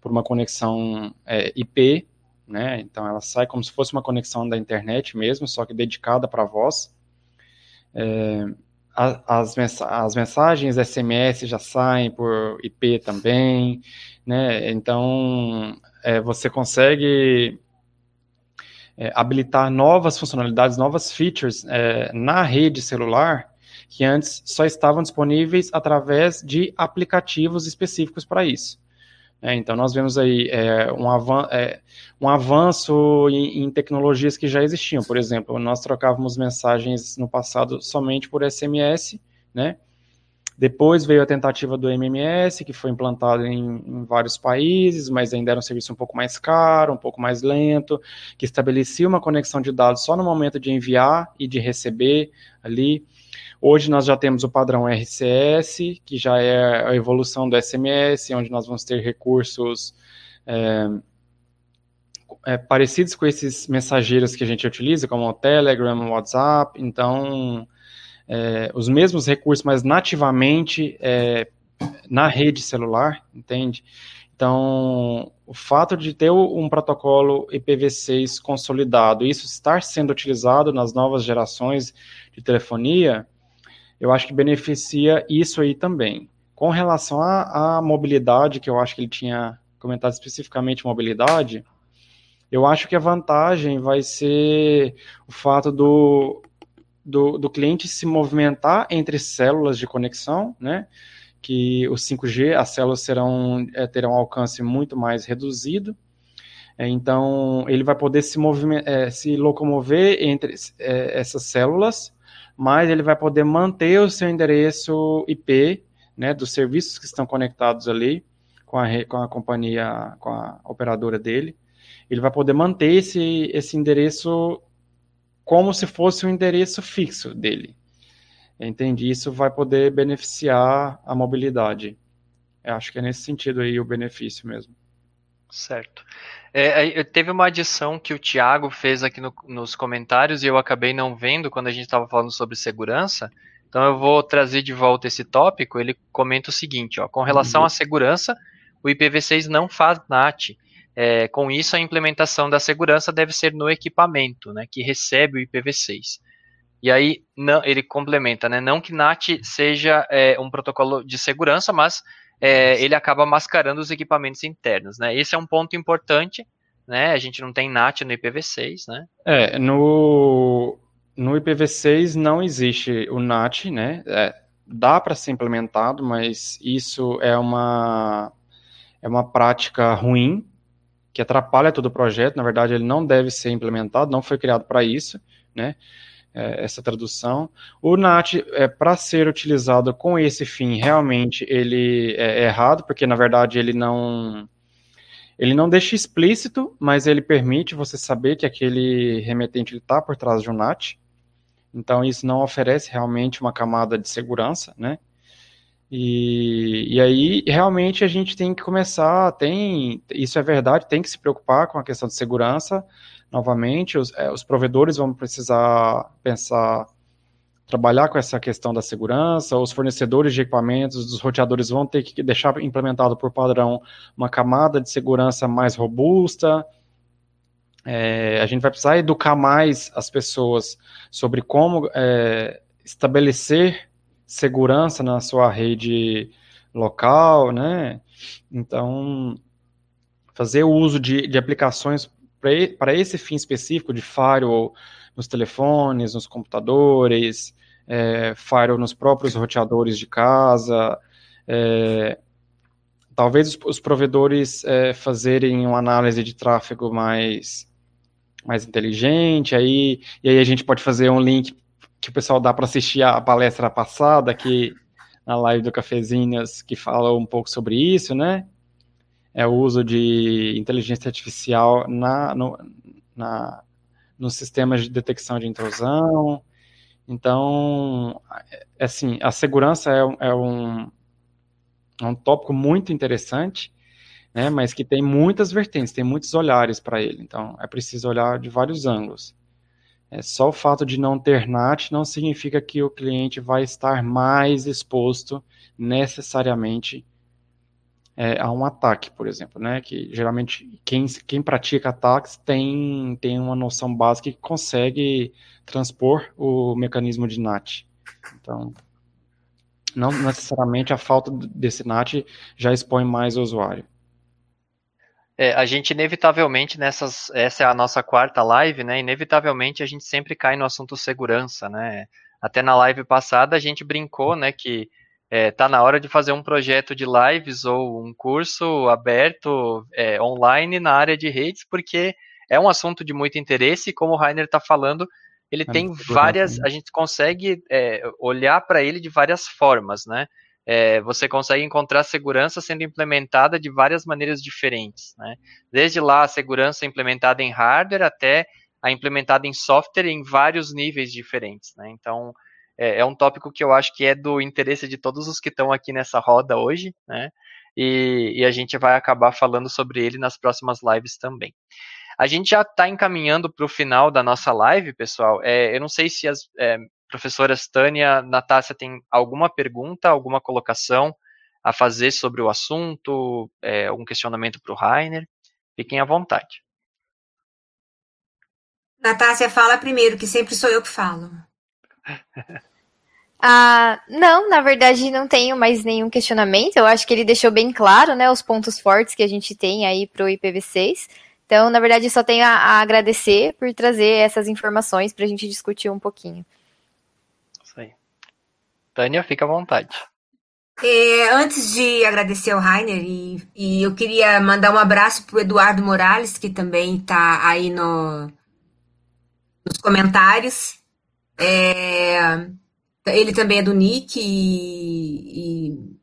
por uma conexão é, IP, né? Então ela sai como se fosse uma conexão da internet mesmo, só que dedicada para voz. É, as, as mensagens SMS já saem por IP também, né? Então é, você consegue é, habilitar novas funcionalidades, novas features é, na rede celular que antes só estavam disponíveis através de aplicativos específicos para isso. É, então, nós vemos aí é, um, avan é, um, avanço em, em, tecnologias que já existiam. Por exemplo, nós trocávamos mensagens no passado somente por SMS, né? Depois veio a tentativa do MMS, que foi implantado em, em, vários países, mas ainda era um serviço um pouco mais caro, um pouco mais lento, que estabelecia uma conexão de dados só no momento de enviar e de receber ali. Hoje nós já temos o padrão RCS, que já é a evolução do SMS, onde nós vamos ter recursos é, é, parecidos com esses mensageiros que a gente utiliza, como o Telegram, o WhatsApp. Então, é, os mesmos recursos, mas nativamente é, na rede celular, entende? Então, o fato de ter um protocolo IPv6 consolidado, isso estar sendo utilizado nas novas gerações de telefonia, eu acho que beneficia isso aí também. Com relação à, à mobilidade, que eu acho que ele tinha comentado especificamente mobilidade, eu acho que a vantagem vai ser o fato do, do, do, cliente se movimentar entre células de conexão, né? Que o 5G, as células serão, é, terão um alcance muito mais reduzido. É, então, ele vai poder se, é, se locomover entre é, essas células mas ele vai poder manter o seu endereço IP, né, dos serviços que estão conectados ali com a, com a companhia, com a operadora dele. Ele vai poder manter esse, esse endereço como se fosse um endereço fixo dele. Entende? Isso vai poder beneficiar a mobilidade. Eu acho que é nesse sentido aí o benefício mesmo. Certo. É, teve uma adição que o Thiago fez aqui no, nos comentários e eu acabei não vendo quando a gente estava falando sobre segurança. Então eu vou trazer de volta esse tópico. Ele comenta o seguinte: ó, com relação uhum. à segurança, o IPv6 não faz NAT. É, com isso, a implementação da segurança deve ser no equipamento, né, que recebe o IPv6. E aí não, ele complementa, né, não que NAT seja é, um protocolo de segurança, mas é, ele acaba mascarando os equipamentos internos, né? Esse é um ponto importante, né? A gente não tem NAT no IPv6, né? É, no, no IPv6 não existe o NAT, né? É, dá para ser implementado, mas isso é uma, é uma prática ruim, que atrapalha todo o projeto. Na verdade, ele não deve ser implementado, não foi criado para isso, né? É, essa tradução. O NAT, é, para ser utilizado com esse fim, realmente ele é, é errado, porque na verdade ele não ele não deixa explícito, mas ele permite você saber que aquele remetente está por trás de um NAT. Então, isso não oferece realmente uma camada de segurança, né? E, e aí, realmente, a gente tem que começar, tem, isso é verdade, tem que se preocupar com a questão de segurança. Novamente, os, é, os provedores vão precisar pensar trabalhar com essa questão da segurança, os fornecedores de equipamentos, os roteadores vão ter que deixar implementado por padrão uma camada de segurança mais robusta. É, a gente vai precisar educar mais as pessoas sobre como é, estabelecer segurança na sua rede local, né? Então, fazer o uso de, de aplicações para esse fim específico de firewall nos telefones, nos computadores, é, firewall nos próprios roteadores de casa. É, talvez os, os provedores é, fazerem uma análise de tráfego mais, mais inteligente, aí, e aí a gente pode fazer um link que o pessoal dá para assistir a palestra passada, aqui na live do Cafezinhas, que fala um pouco sobre isso, né? É o uso de inteligência artificial na, no, na, nos sistemas de detecção de intrusão. Então, é, assim, a segurança é, é, um, é um tópico muito interessante, né, mas que tem muitas vertentes, tem muitos olhares para ele. Então, é preciso olhar de vários ângulos. É, só o fato de não ter NAT não significa que o cliente vai estar mais exposto necessariamente é, a um ataque, por exemplo, né? Que geralmente quem, quem pratica ataques tem, tem uma noção básica que consegue transpor o mecanismo de NAT. Então, não necessariamente a falta desse NAT já expõe mais o usuário. É, a gente inevitavelmente nessas, essa é a nossa quarta live, né? Inevitavelmente a gente sempre cai no assunto segurança, né? Até na live passada a gente brincou, né, que é, tá na hora de fazer um projeto de lives ou um curso aberto é, online na área de redes, porque é um assunto de muito interesse e como o Rainer está falando, ele é tem várias, a gente consegue é, olhar para ele de várias formas, né? É, você consegue encontrar segurança sendo implementada de várias maneiras diferentes, né? Desde lá a segurança implementada em hardware até a implementada em software em vários níveis diferentes, né? Então é, é, um tópico que eu acho que é do interesse de todos os que estão aqui nessa roda hoje, né? E, e a gente vai acabar falando sobre ele nas próximas lives também. A gente já está encaminhando para o final da nossa live, pessoal. É, eu não sei se as é, professoras Tânia, Natácia tem alguma pergunta, alguma colocação a fazer sobre o assunto, é, algum questionamento para o Rainer. Fiquem à vontade. Natácia, fala primeiro, que sempre sou eu que falo. Ah, não, na verdade não tenho mais nenhum questionamento. Eu acho que ele deixou bem claro, né, os pontos fortes que a gente tem aí para o IPv6. Então, na verdade, só tenho a, a agradecer por trazer essas informações para a gente discutir um pouquinho. Isso aí. Tânia, fica à vontade. É, antes de agradecer ao Rainer, e, e eu queria mandar um abraço para o Eduardo Morales, que também está aí no, nos comentários. É, ele também é do NIC e, e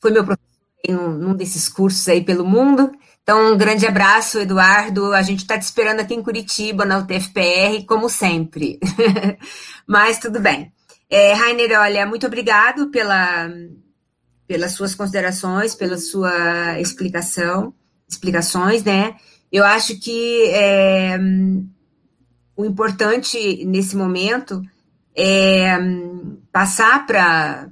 foi meu professor num, num desses cursos aí pelo mundo. Então, um grande abraço, Eduardo. A gente está te esperando aqui em Curitiba, na UTFPR, como sempre. Mas tudo bem. É, Rainer, olha, muito obrigado pela, pelas suas considerações, pela sua explicação, explicações, né? Eu acho que é, o importante nesse momento é, passar para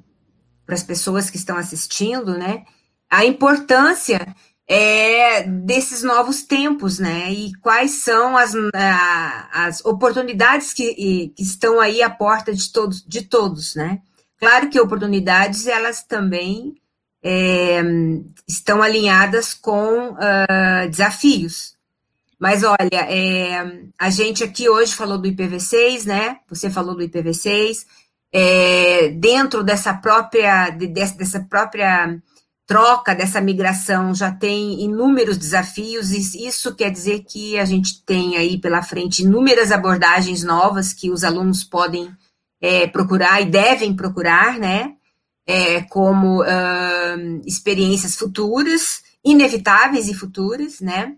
as pessoas que estão assistindo, né, a importância é, desses novos tempos, né, e quais são as, a, as oportunidades que, que, estão aí à porta de todos, de todos, né. Claro que oportunidades, elas também é, estão alinhadas com uh, desafios, mas olha, é, a gente aqui hoje falou do IPv6, né? Você falou do IPv6. É, dentro dessa própria, dessa própria troca, dessa migração, já tem inúmeros desafios, e isso quer dizer que a gente tem aí pela frente inúmeras abordagens novas que os alunos podem é, procurar e devem procurar, né? É, como uh, experiências futuras inevitáveis e futuras, né?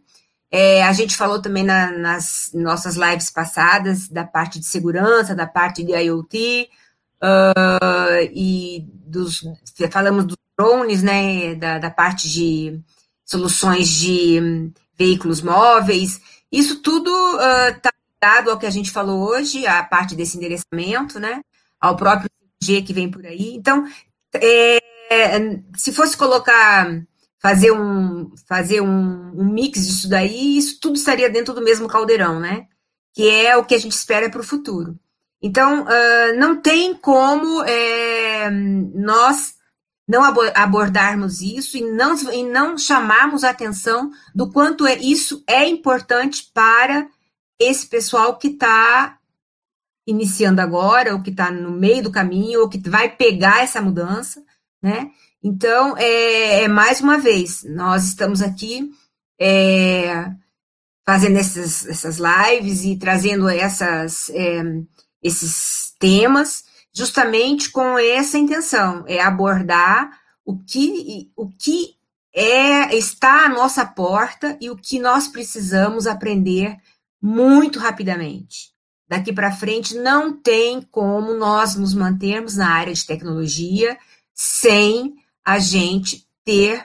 É, a gente falou também na, nas nossas lives passadas da parte de segurança, da parte de IoT, uh, e dos, falamos dos drones, né, da, da parte de soluções de veículos móveis. Isso tudo está uh, ligado ao que a gente falou hoje, a parte desse endereçamento, né, ao próprio G que vem por aí. Então, é, se fosse colocar fazer um fazer um, um, mix disso daí, isso tudo estaria dentro do mesmo caldeirão, né? Que é o que a gente espera para o futuro. Então, uh, não tem como é, nós não abordarmos isso e não, e não chamarmos a atenção do quanto é, isso é importante para esse pessoal que está iniciando agora, ou que está no meio do caminho, ou que vai pegar essa mudança, né? Então, é, é mais uma vez, nós estamos aqui é, fazendo essas, essas lives e trazendo essas, é, esses temas justamente com essa intenção, é abordar o que, o que é, está à nossa porta e o que nós precisamos aprender muito rapidamente. Daqui para frente não tem como nós nos mantermos na área de tecnologia sem a gente ter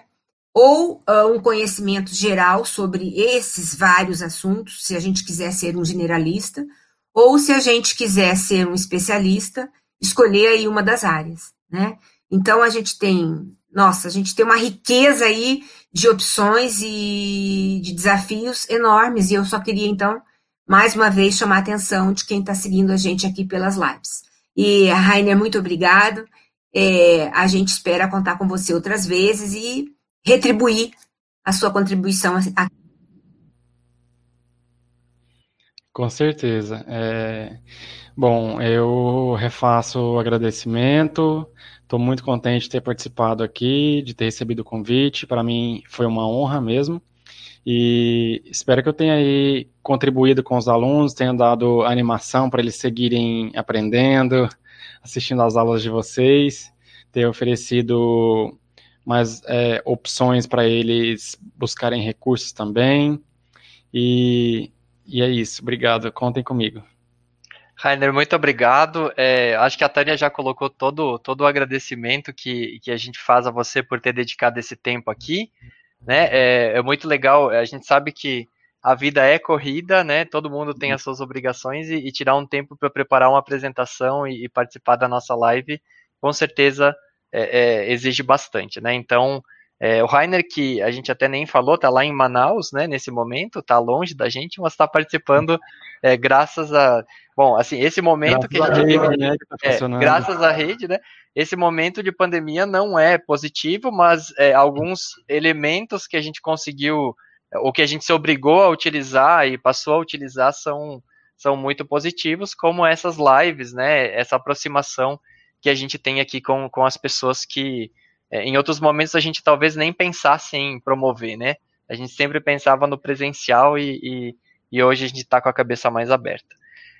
ou uh, um conhecimento geral sobre esses vários assuntos, se a gente quiser ser um generalista, ou se a gente quiser ser um especialista, escolher aí uma das áreas, né? Então a gente tem, nossa, a gente tem uma riqueza aí de opções e de desafios enormes, e eu só queria então mais uma vez chamar a atenção de quem está seguindo a gente aqui pelas lives. E Rainer, muito obrigado. É, a gente espera contar com você outras vezes e retribuir a sua contribuição aqui. Com certeza. É... Bom, eu refaço o agradecimento. Estou muito contente de ter participado aqui, de ter recebido o convite. Para mim foi uma honra mesmo. E espero que eu tenha aí contribuído com os alunos, tenha dado animação para eles seguirem aprendendo, assistindo às aulas de vocês, ter oferecido mais é, opções para eles buscarem recursos também. E, e é isso. Obrigado. Contem comigo. Rainer, muito obrigado. É, acho que a Tânia já colocou todo, todo o agradecimento que, que a gente faz a você por ter dedicado esse tempo aqui né? É, é muito legal. A gente sabe que a vida é corrida, né? Todo mundo tem as suas obrigações e, e tirar um tempo para preparar uma apresentação e, e, participar da nossa live, com certeza é, é, exige bastante, né? Então, é, o Rainer, que a gente até nem falou, tá lá em Manaus, né? Nesse momento, tá longe da gente, mas está participando é, graças a, bom, assim, esse momento graças que a gente teve, né, tá é, graças à rede, né? esse momento de pandemia não é positivo, mas é, alguns elementos que a gente conseguiu, ou que a gente se obrigou a utilizar e passou a utilizar são, são muito positivos, como essas lives, né? Essa aproximação que a gente tem aqui com, com as pessoas que é, em outros momentos a gente talvez nem pensasse em promover, né? A gente sempre pensava no presencial e, e, e hoje a gente está com a cabeça mais aberta.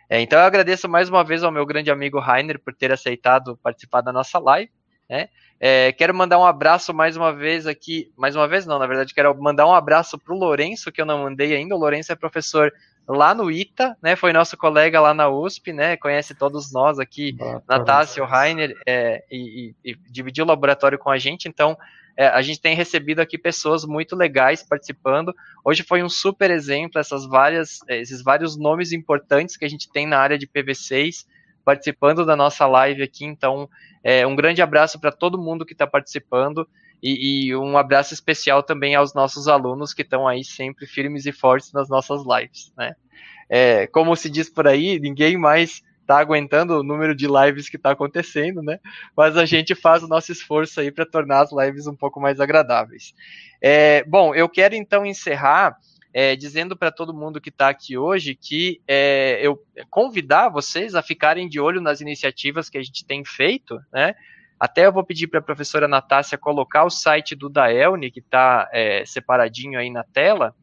É, então eu agradeço mais uma vez ao meu grande amigo Rainer por ter aceitado participar da nossa live. Né? É, quero mandar um abraço mais uma vez aqui, mais uma vez não, na verdade quero mandar um abraço para o Lourenço, que eu não mandei ainda. O Lourenço é professor lá no ITA, né? Foi nosso colega lá na USP, né? Conhece todos nós aqui, Natácia, o Rainer, é, e, e, e dividiu o laboratório com a gente. Então, é, a gente tem recebido aqui pessoas muito legais participando. Hoje foi um super exemplo, essas várias, é, esses vários nomes importantes que a gente tem na área de PV6 participando da nossa live aqui. Então, é, um grande abraço para todo mundo que está participando e, e, um abraço especial também aos nossos alunos que estão aí sempre firmes e fortes nas nossas lives. Né? É, como se diz por aí, ninguém mais tá aguentando o número de lives que está acontecendo, né? Mas a gente faz o nosso esforço aí para tornar as lives um pouco mais agradáveis. É, bom, eu quero então encerrar é, dizendo para todo mundo que está aqui hoje que é, eu convidar vocês a ficarem de olho nas iniciativas que a gente tem feito, né? Até eu vou pedir para a professora Natácia colocar o site do Daelne, que está é, separadinho aí na tela,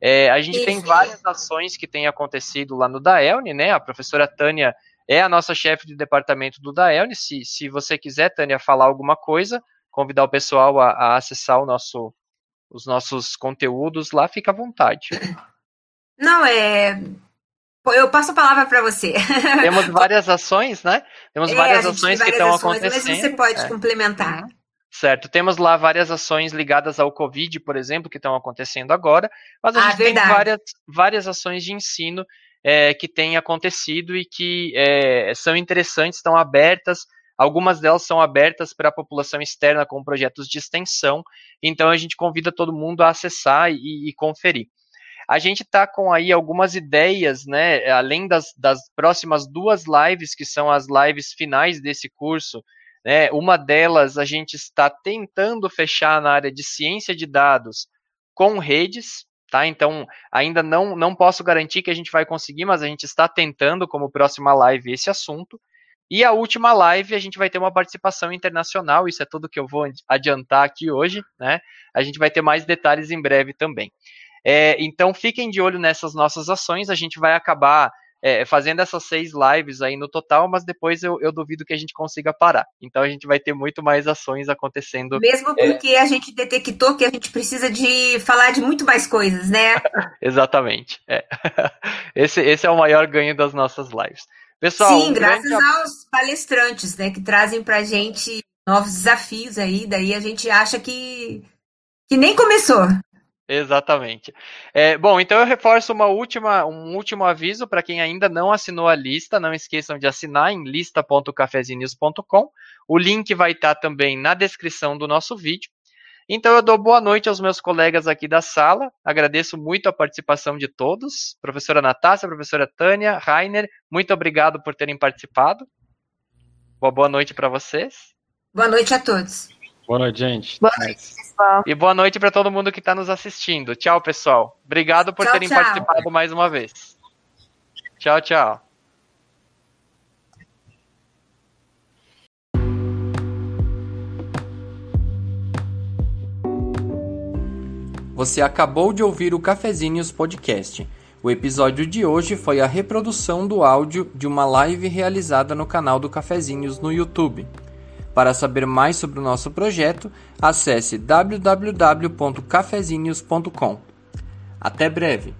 é, a gente Isso. tem várias ações que têm acontecido lá no Daelne, né? A professora Tânia é a nossa chefe de departamento do Daelne. Se, se você quiser, Tânia, falar alguma coisa, convidar o pessoal a, a acessar o nosso, os nossos conteúdos lá, fica à vontade. Não, é. Eu passo a palavra para você. Temos várias ações, né? Temos é, várias ações várias que estão acontecendo. Mas você pode é. complementar. Certo, temos lá várias ações ligadas ao Covid, por exemplo, que estão acontecendo agora, mas a ah, gente verdade. tem várias, várias ações de ensino é, que têm acontecido e que é, são interessantes, estão abertas. Algumas delas são abertas para a população externa com projetos de extensão, então a gente convida todo mundo a acessar e, e conferir. A gente está com aí algumas ideias, né? Além das, das próximas duas lives, que são as lives finais desse curso, né? Uma delas a gente está tentando fechar na área de ciência de dados com redes, tá? Então, ainda não, não posso garantir que a gente vai conseguir, mas a gente está tentando como próxima live esse assunto. E a última live a gente vai ter uma participação internacional, isso é tudo que eu vou adiantar aqui hoje, né? A gente vai ter mais detalhes em breve também. É, então fiquem de olho nessas nossas ações, a gente vai acabar é, fazendo essas seis lives aí no total, mas depois eu, eu, duvido que a gente consiga parar. Então a gente vai ter muito mais ações acontecendo. Mesmo é. porque é... a gente detectou que a gente precisa de falar de muito mais coisas, né? Exatamente. É. Esse, esse é o maior ganho das nossas lives. Pessoal, Sim, um graças grande... aos palestrantes, né, que trazem pra gente novos desafios aí, daí a gente acha que, que nem começou. Exatamente. É, bom, então eu reforço uma última, um último aviso para quem ainda não assinou a lista. Não esqueçam de assinar em lista.cafezinhos.com. O link vai estar tá também na descrição do nosso vídeo. Então eu dou boa noite aos meus colegas aqui da sala. Agradeço muito a participação de todos. Professora Natácia, professora Tânia, Rainer, muito obrigado por terem participado. Boa, boa noite para vocês. Boa noite a todos. Boa noite, gente. Boa noite, pessoal. E boa noite para todo mundo que está nos assistindo. Tchau, pessoal. Obrigado por tchau, terem tchau. participado mais uma vez. Tchau, tchau. Você acabou de ouvir o Cafezinhos Podcast. O episódio de hoje foi a reprodução do áudio de uma live realizada no canal do Cafezinhos no YouTube. Para saber mais sobre o nosso projeto, acesse www.cafezinhos.com. Até breve!